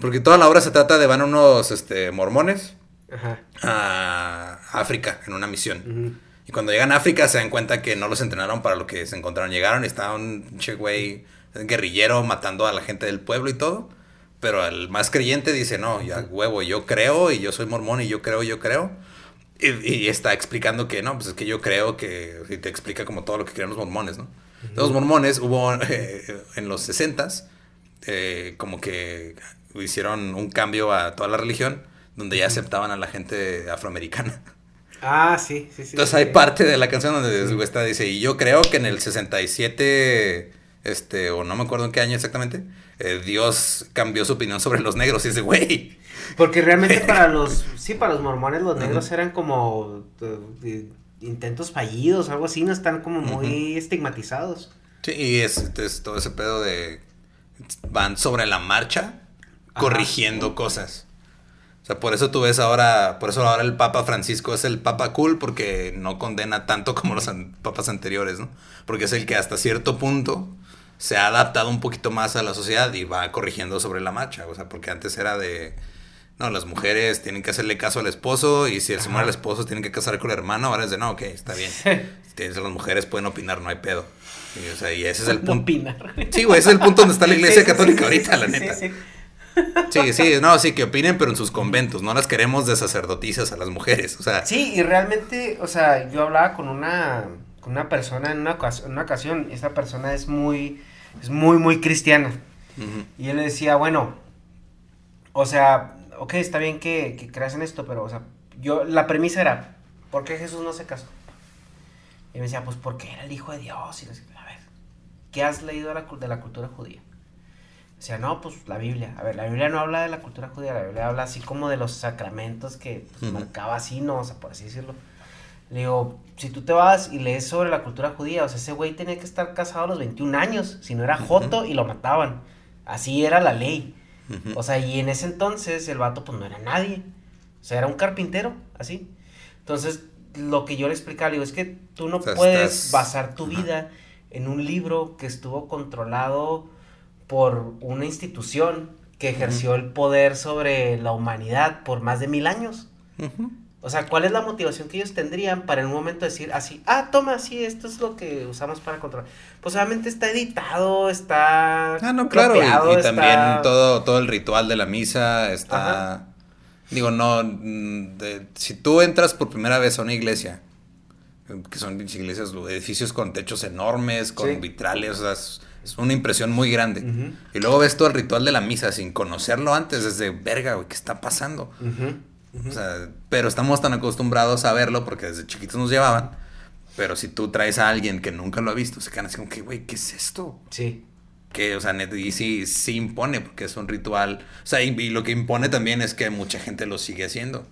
porque toda la obra se trata de van unos este, mormones a África en una misión. Y cuando llegan a África se dan cuenta que no los entrenaron para lo que se encontraron. Llegaron y estaba un che güey guerrillero matando a la gente del pueblo y todo. Pero el más creyente dice, no, ya huevo, yo creo y yo soy mormón y yo creo, yo creo. Y, está explicando que no, pues es que yo creo que, y te explica como todo lo que creen los mormones, ¿no? Los mormones hubo eh, en los 60 eh, como que hicieron un cambio a toda la religión donde ya aceptaban a la gente afroamericana. Ah, sí, sí, sí. Entonces hay parte de la canción donde está, dice, y yo creo que en el 67, este, o no me acuerdo en qué año exactamente, eh, Dios cambió su opinión sobre los negros y ese güey. Porque realmente para los, sí, para los mormones los negros eran como eh, intentos fallidos, algo así, no están como muy estigmatizados. Sí, y es, todo ese pedo de van sobre la marcha corrigiendo cosas. O sea, por eso tú ves ahora, por eso ahora el Papa Francisco es el Papa cool porque no condena tanto como los papas anteriores, ¿no? Porque es el que hasta cierto punto se ha adaptado un poquito más a la sociedad y va corrigiendo sobre la marcha. O sea, porque antes era de. No, las mujeres tienen que hacerle caso al esposo y si se muere el esposo tienen que casar con el hermano. Ahora es de no, ok, está bien. las mujeres pueden opinar, no hay pedo. Y, o sea, y ese es el punto. Opinar. Sí, güey, ese es el punto donde está la iglesia católica ahorita, la neta. Sí, sí, no, sí, que opinen, pero en sus conventos. No las queremos de sacerdotisas a las mujeres, o sea. Sí, y realmente, o sea, yo hablaba con una, con una persona en una, en una ocasión, y esta persona es muy es muy, muy cristiana. Y él le decía, bueno, o sea, ok, está bien que, que creas en esto, pero, o sea, yo, la premisa era, ¿por qué Jesús no se casó? Y me decía, pues porque era el hijo de Dios. Y a ver, ¿qué has leído de la, de la cultura judía? Decía, no, pues la Biblia. A ver, la Biblia no habla de la cultura judía, la Biblia habla así como de los sacramentos que pues, marcaba así, ¿no? O sea, por así decirlo. Le digo, si tú te vas y lees sobre la cultura judía, o sea, ese güey tenía que estar casado a los 21 años, si no era joto y lo mataban. Así era la ley. O sea, y en ese entonces el vato pues no era nadie. O sea, era un carpintero, así. Entonces, lo que yo le explicaba, le digo, es que tú no puedes basar tu vida en un libro que estuvo controlado por una institución que ejerció el poder sobre la humanidad por más de mil años. O sea, ¿cuál es la motivación que ellos tendrían para en un momento decir así, ah, toma, sí, esto es lo que usamos para controlar? Pues obviamente está editado, está... Ah, no, claro, y, también todo, todo el ritual de la misa está... Digo, no, mm, si tú entras por primera vez a una iglesia, que son iglesias, edificios con techos enormes, con vitrales, o sea, es, una impresión muy grande. Y luego ves todo el ritual de la misa sin conocerlo antes, desde verga, güey, ¿qué está pasando? O sea, pero estamos tan acostumbrados a verlo porque desde chiquitos nos llevaban. Pero si tú traes a alguien que nunca lo ha visto, se quedan así como que, güey, ¿qué es esto? Sí. Que, o sea, y sí, sí impone porque es un ritual. O sea, y, lo que impone también es que mucha gente lo sigue haciendo.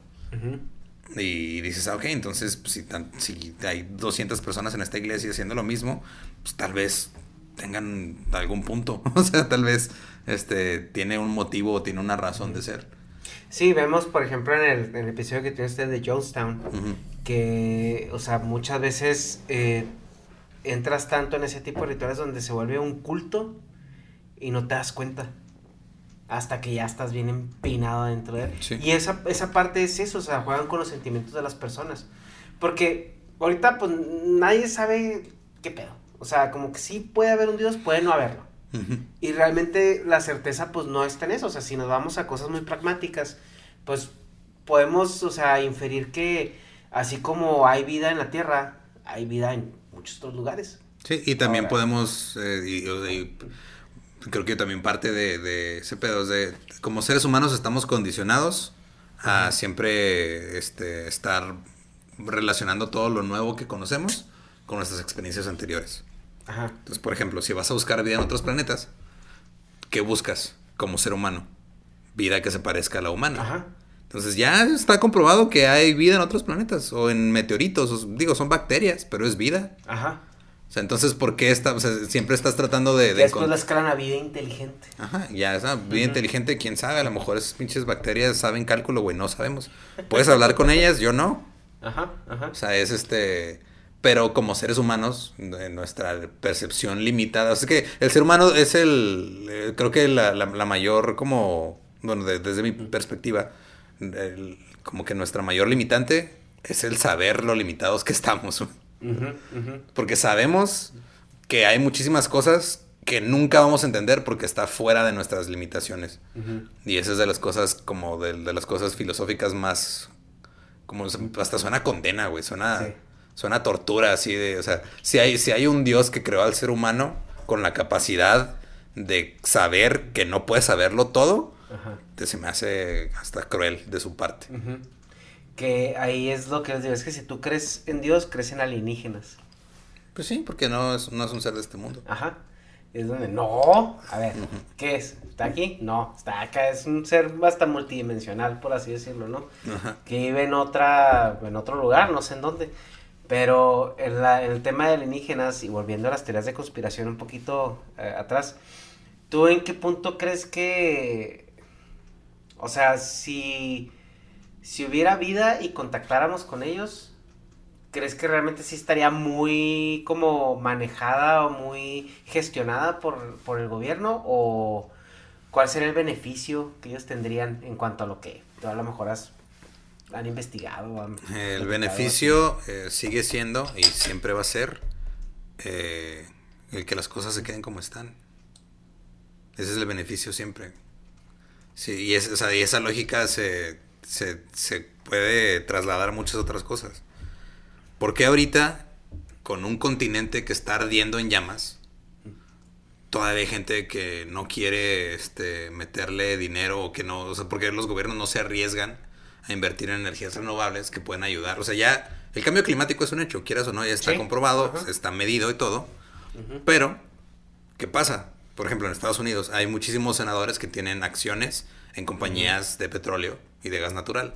Y dices, ah, ok, entonces, pues, si, si hay 200 personas en esta iglesia haciendo lo mismo, pues tal vez tengan algún punto. o sea, tal vez este, tiene un motivo o tiene una razón de ser. Sí, vemos, por ejemplo, en el, episodio que tiene usted de Jonestown, que, o sea, muchas veces eh, entras tanto en ese tipo de rituales donde se vuelve un culto y no te das cuenta. Hasta que ya estás bien empinado dentro de él. Y esa, esa parte es eso, o sea, juegan con los sentimientos de las personas. Porque ahorita, pues, nadie sabe qué pedo. O sea, como que sí puede haber un Dios, puede no haberlo. Y realmente la certeza pues no está en eso, o sea, si nos vamos a cosas muy pragmáticas, pues podemos, o sea, inferir que así como hay vida en la Tierra, hay vida en muchos otros lugares. Sí, y también podemos, eh, creo que también parte de, ese pedo, de como seres humanos estamos condicionados a siempre este, estar relacionando todo lo nuevo que conocemos con nuestras experiencias anteriores. Entonces, por ejemplo, si vas a buscar vida en otros planetas, ¿qué buscas como ser humano? Vida que se parezca a la humana. Entonces ya está comprobado que hay vida en otros planetas o en meteoritos. digo, son bacterias, pero es vida. Ajá. O sea, entonces, ¿por qué está, o sea, siempre estás tratando de... de Después la escalan a vida inteligente. Ajá, ya, esa vida inteligente, quién sabe, a lo mejor esas pinches bacterias saben cálculo, güey, no sabemos. Puedes hablar con ellas, yo no. Ajá, ajá. O sea, es este pero como seres humanos, nuestra percepción limitada, es que el ser humano es el, eh, creo que la, mayor, como, bueno, desde mi perspectiva, como que nuestra mayor limitante es el saber lo limitados que estamos. Porque sabemos que hay muchísimas cosas que nunca vamos a entender porque está fuera de nuestras limitaciones. Y esa es de las cosas, como de, las cosas filosóficas más, como hasta suena condena, güey, suena suena tortura así de, o sea, si hay, si hay un Dios que creó al ser humano con la capacidad de saber que no puede saberlo todo, se me hace hasta cruel de su parte. Que ahí es lo que les digo, es que si tú crees en Dios, crees en alienígenas. Pues sí, porque no es, no es un ser de este mundo. Ajá. Es donde, no, a ver, ¿qué es? ¿Está aquí? No, está acá, es un ser bastante multidimensional, por así decirlo, ¿no? Ajá. Que vive en otra, en otro lugar, no sé en dónde. Pero en, el tema de alienígenas, y volviendo a las teorías de conspiración un poquito eh, atrás, ¿tú en qué punto crees que, o sea, si, si hubiera vida y contactáramos con ellos, ¿crees que realmente sí estaría muy como manejada o muy gestionada por, por el gobierno? ¿O cuál sería el beneficio que ellos tendrían en cuanto a lo que tú a lo mejor has han investigado. el beneficio eh, sigue siendo y siempre va a ser eh, el que las cosas se queden como están. Ese es el beneficio siempre. Sí, y, esa lógica se, puede trasladar a muchas otras cosas. Porque ahorita, con un continente que está ardiendo en llamas, todavía hay gente que no quiere este, meterle dinero o que no, o sea, porque los gobiernos no se arriesgan a invertir en energías renovables que pueden ayudar. O sea, ya el cambio climático es un hecho, quieras o no, ya está comprobado, está medido y todo. Pero, ¿qué pasa? Por ejemplo, en Estados Unidos hay muchísimos senadores que tienen acciones en compañías de petróleo y de gas natural.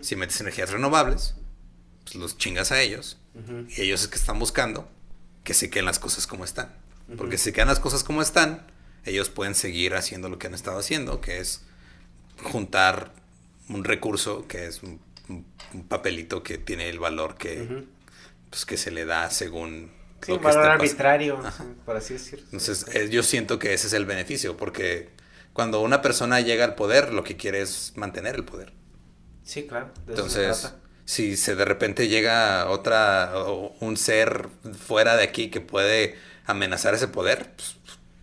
Si metes energías renovables, pues los chingas a ellos. Y ellos es que están buscando que se queden las cosas como están. Porque si se quedan las cosas como están, ellos pueden seguir haciendo lo que han estado haciendo, que es juntar un recurso que es un, papelito que tiene el valor que, pues, que se le da según... Sí, un valor arbitrario, por así decirlo. Entonces, eh, yo siento que ese es el beneficio, porque cuando una persona llega al poder, lo que quiere es mantener el poder. Sí, claro. Entonces, si se de repente llega otra, o un ser fuera de aquí que puede amenazar ese poder, pues,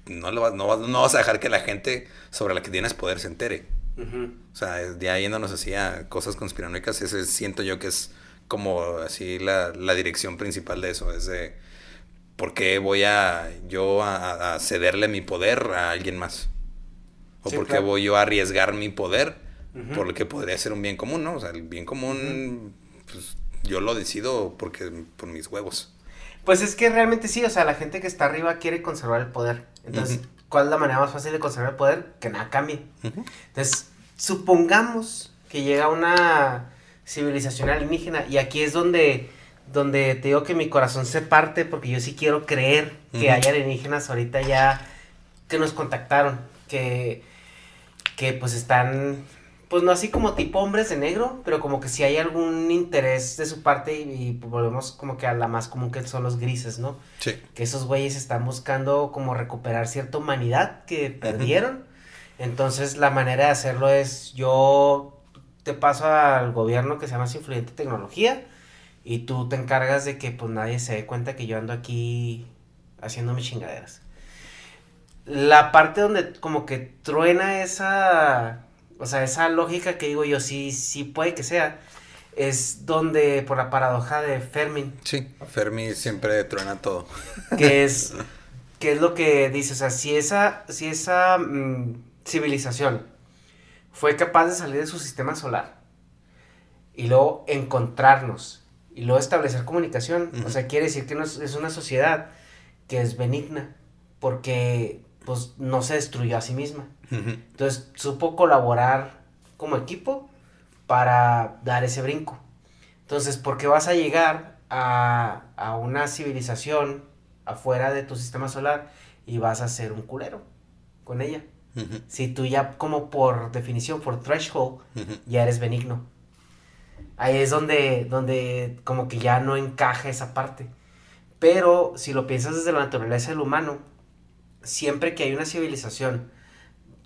no, lo, no, no vas a dejar que la gente sobre la que tienes poder se entere. O sea, ya yéndonos así a cosas conspiranoicas, ese siento yo que es como así la, la dirección principal de eso, es de por qué voy a yo a, cederle mi poder a alguien más. O por qué voy yo a arriesgar mi poder por lo que podría ser un bien común, ¿no? O sea, el bien común, pues yo lo decido porque por mis huevos. Pues es que realmente sí, o sea, la gente que está arriba quiere conservar el poder. Entonces, ¿cuál es la manera más fácil de conservar el poder? Que nada cambie. Entonces, supongamos que llega una civilización alienígena y aquí es donde donde te digo que mi corazón se parte porque yo sí quiero creer que hay alienígenas ahorita ya que nos contactaron, que que pues están pues no así como tipo hombres de negro, pero como que si hay algún interés de su parte y, volvemos como que a la más común que son los grises, ¿no? Sí. Que esos güeyes están buscando como recuperar cierta humanidad que perdieron. Entonces la manera de hacerlo es yo te paso al gobierno que se llama Influyente Tecnología y tú te encargas de que pues nadie se dé cuenta que yo ando aquí haciendo mis chingaderas. La parte donde como que truena esa o sea, esa lógica que digo yo, sí, sí puede que sea, es donde, por la paradoja de Fermi. Sí, Fermi siempre truena todo. Que es, que es lo que dice, o sea, si esa, si esa mm, civilización fue capaz de salir de su sistema solar y luego encontrarnos y luego establecer comunicación, o sea, quiere decir que es una sociedad que es benigna, porque pues no se destruyó a sí misma. Entonces supo colaborar como equipo para dar ese brinco. Entonces, ¿por qué vas a llegar a, a una civilización afuera de tu sistema solar y vas a ser un culero con ella? Si tú ya como por definición, por threshold, ya eres benigno. Ahí es donde, donde como que ya no encaja esa parte. Pero si lo piensas desde la naturaleza del humano, siempre que hay una civilización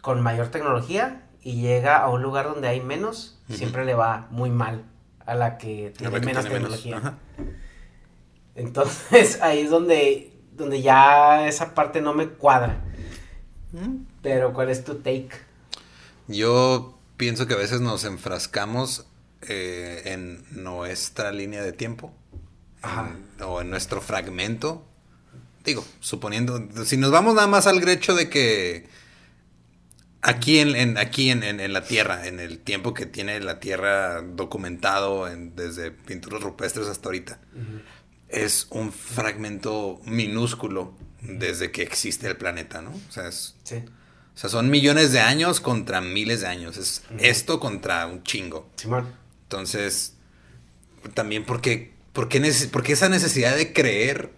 con mayor tecnología y llega a un lugar donde hay menos, siempre le va muy mal a la que tiene menos tecnología. Entonces ahí es donde, donde ya esa parte no me cuadra. Mm. Pero ¿cuál es tu take? Yo pienso que a veces nos enfrascamos eh, en nuestra línea de tiempo o en nuestro fragmento digo, suponiendo, si nos vamos nada más al hecho de que aquí en, aquí en, la Tierra, en el tiempo que tiene la Tierra documentado desde pinturas rupestres hasta ahorita, es un fragmento minúsculo desde que existe el planeta, ¿no? O sea, o sea, son millones de años contra miles de años. Es esto contra un chingo. Entonces, también porque, porque, porque esa necesidad de creer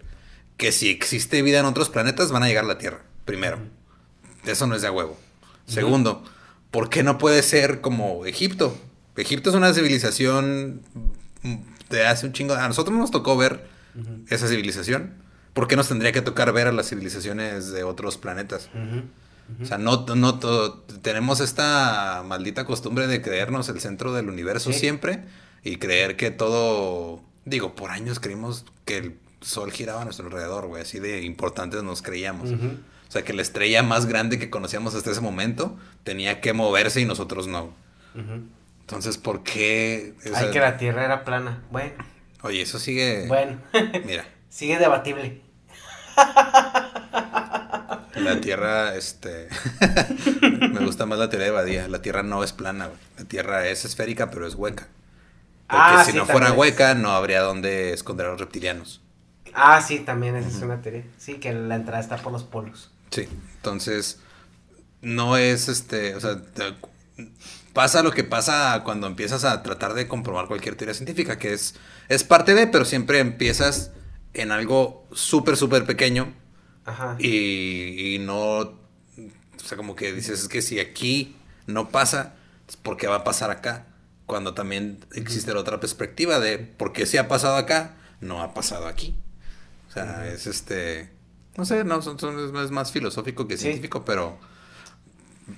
que si existe vida en otros planetas van a llegar a la Tierra, primero. Eso no es de huevo. Segundo, ¿por qué no puede ser como Egipto? Egipto es una civilización de hace un chingo. A nosotros nos tocó ver esa civilización. ¿Por qué nos tendría que tocar ver a las civilizaciones de otros planetas? O sea, no, no tenemos esta maldita costumbre de creernos el centro del universo siempre y creer que todo, digo, por años creímos que el Sol giraba a nuestro alrededor, güey. Así de importantes nos creíamos. O sea, que la estrella más grande que conocíamos hasta ese momento tenía que moverse y nosotros no. Entonces, ¿por qué? Ay, que la Tierra era plana. Bueno. Oye, eso sigue. Bueno. Mira. sigue debatible. La Tierra, este. Me gusta más la teoría de Badía. La Tierra no es plana, güey. La Tierra es esférica, pero es hueca. Porque ah, si no fuera hueca, no habría donde esconder a los reptilianos. Ah, sí, también esa es una teoría. Sí, que la entrada está por los polos. Sí, entonces no es este, o sea, pasa lo que pasa cuando empiezas a tratar de comprobar cualquier teoría científica, que es, es parte de, pero siempre empiezas en algo súper, súper pequeño. Ajá. Y, y no, o sea, como que dices, es que si aquí no pasa, ¿por qué va a pasar acá? Cuando también existe la otra perspectiva de por qué si ha pasado acá, no ha pasado aquí. O sea, es este. No sé, no, son, es más filosófico que científico, pero.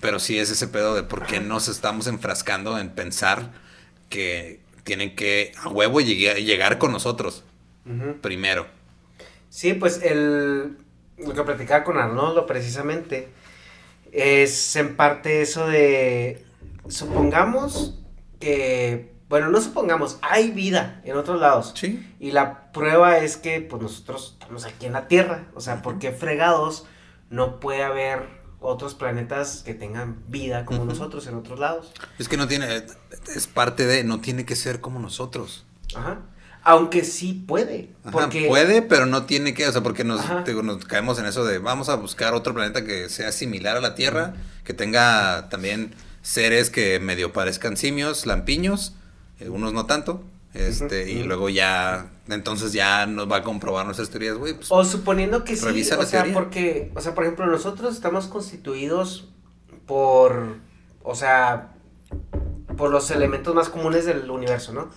Pero sí es ese pedo de por qué nos estamos enfrascando en pensar que tienen que a huevo llegar, llegar con nosotros primero. Sí, pues el, lo que platicaba con Arnoldo precisamente es en parte eso de, supongamos que, bueno, no supongamos, hay vida en otros lados. Sí. Y la prueba es que pues nosotros estamos aquí en la Tierra. O sea, ¿por qué fregados no puede haber otros planetas que tengan vida como nosotros en otros lados? Es que no tiene, es parte de, no tiene que ser como nosotros. Ajá. Aunque sí puede. Ajá, porque Puede, pero no tiene que, o sea, porque nos caemos en eso de vamos a buscar otro planeta que sea similar a la Tierra, que tenga también seres que medio parezcan simios, lampiños, algunos no tanto, este, y luego ya, entonces ya nos va a comprobar nuestras teorías, güey, pues, O suponiendo que sí, Revisa o sea, teoría. porque, o sea, por ejemplo, nosotros estamos constituidos por, o sea, por los elementos más comunes del universo, ¿no?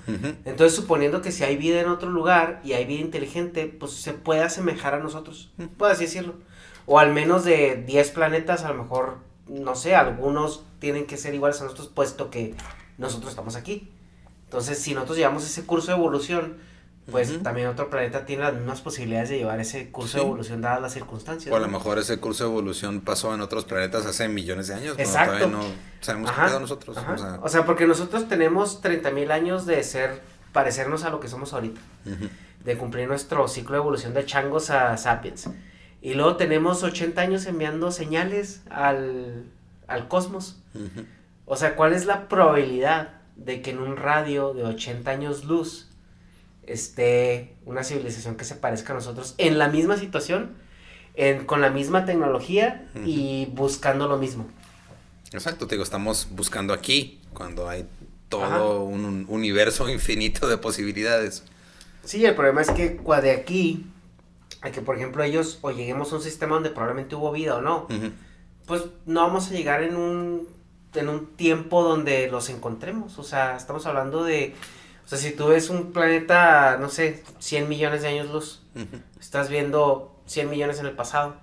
Entonces, suponiendo que si hay vida en otro lugar y hay vida inteligente, pues se puede asemejar a nosotros, Ujú. puedo así decirlo. O al menos de 10 planetas, a lo mejor, no sé, algunos tienen que ser iguales a nosotros, puesto que nosotros estamos aquí. Entonces, si nosotros llevamos ese curso de evolución, pues también otro planeta tiene las mismas posibilidades de llevar ese curso Sí. de evolución dadas las circunstancias. o a lo mejor ese curso de evolución pasó en otros planetas hace millones de años, cuando Exacto. todavía no sabemos qué Ajá, pedo nosotros, o sea, O sea, porque nosotros tenemos 30 mil años de ser, parecernos a lo que somos ahorita. de cumplir nuestro ciclo de evolución de changos a sapiens. Y luego tenemos 80 años enviando señales al, al cosmos. O sea, ¿cuál es la probabilidad de que en un radio de 80 años luz esté una civilización que se parezca a nosotros en la misma situación, en, con la misma tecnología y buscando lo mismo? Exacto, te digo, estamos buscando aquí, cuando hay todo Ajá. un, un universo infinito de posibilidades. Sí, el problema es que de aquí a que, por ejemplo, ellos o lleguemos a un sistema donde probablemente hubo vida o no, pues no vamos a llegar en un, en un tiempo donde los encontremos. O sea, estamos hablando de, o sea, si tú ves un planeta, no sé, 100 millones de años luz, Ujú. estás viendo 100 millones en el pasado.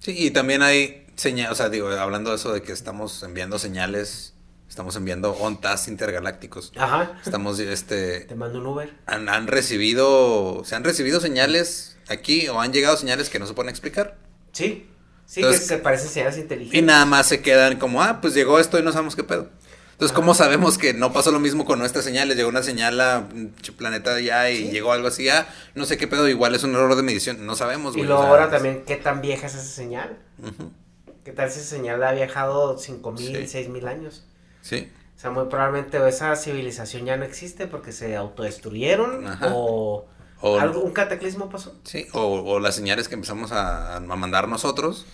Sí, y también hay señales, o sea, digo, hablando de eso de que estamos enviando señales, estamos enviando ondas intergalácticos. Ajá. Estamos, este, Te mando un Uber. han, han recibido, se han recibido señales aquí o han llegado señales que no se pueden explicar. Sí. Sí, Entonces- que se parecen señales inteligentes. Y nada más se quedan como, ah, pues llegó esto y no sabemos qué pedo. Entonces, ¿cómo Ajá. sabemos que no pasó lo mismo con nuestras señales? Llegó una señal a ch- planeta ya y Sí. llegó algo así, ah, no sé qué pedo, igual es un error de medición, no sabemos, Y luego ahora también, ¿qué tan vieja es esa señal? ¿Qué tal si esa señal ha viajado 5000, Sí. 6000 años? Sí, O sea, muy probablemente esa civilización ya no existe porque se autodestruyeron Ajá. o o, algo, un cataclismo pasó. sí, o, o las señales que empezamos a, a mandar nosotros,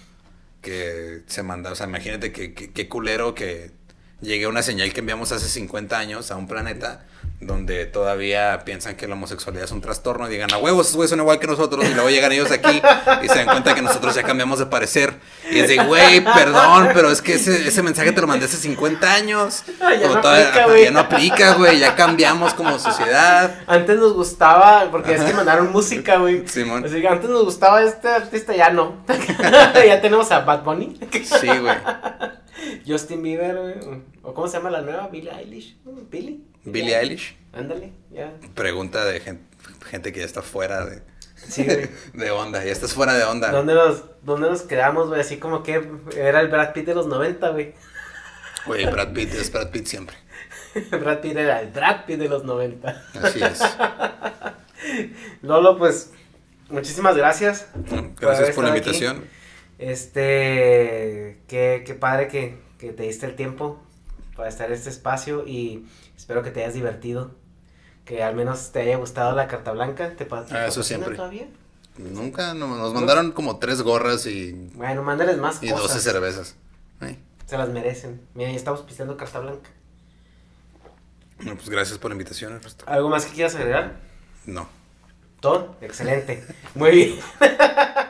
que se manda, o sea, imagínate que, que, qué culero que llegue una señal que enviamos hace 50 años a un planeta donde todavía piensan que la homosexualidad es un trastorno y digan, a huevos, esos güeyes son igual que nosotros, y luego llegan ellos aquí y se dan cuenta que nosotros ya cambiamos de parecer. Y es de, güey, perdón, pero es que ese, ese mensaje te lo mandé hace 50 años. Ah, ya no todavía- aplica, ajá, güey. ya no aplica, güey, ya cambiamos como sociedad. Antes nos gustaba, porque es que mandaron música, güey. Simón. Así que antes nos gustaba este artista, ya no. ya tenemos a Bad Bunny, Sí, güey. Justin Bieber, güey. ¿O cómo se llama la nueva? Billie Eilish. Billie. Billie Eilish. Ándale, ya. Pregunta de gen- gente, que ya está fuera de, Sí, de onda, ya estás fuera de onda. ¿Dónde nos, ¿Dónde nos quedamos, güey? Así como que era el Brad Pitt de los 90, güey. Güey, Brad Pitt es Brad Pitt siempre. Brad Pitt era el Brad Pitt de los 90. Así es. Lolo, pues, muchísimas gracias. Gracias por la aquí. invitación. Este, qué, qué padre que, que te diste el tiempo para estar en este espacio y espero que te hayas divertido. Que al menos te haya gustado la carta blanca. ¿Te, Ah, eso siempre. todavía? Nunca, no- nos mandaron como tres gorras y, Bueno, mándales más y cosas. 12 cervezas. Ay, Se las merecen. Mira, ya estamos pisteando carta blanca. Bueno, pues gracias por la invitación, Ernesto. ¿Algo más que quieras agregar? No. Todo. Excelente. Muy bien.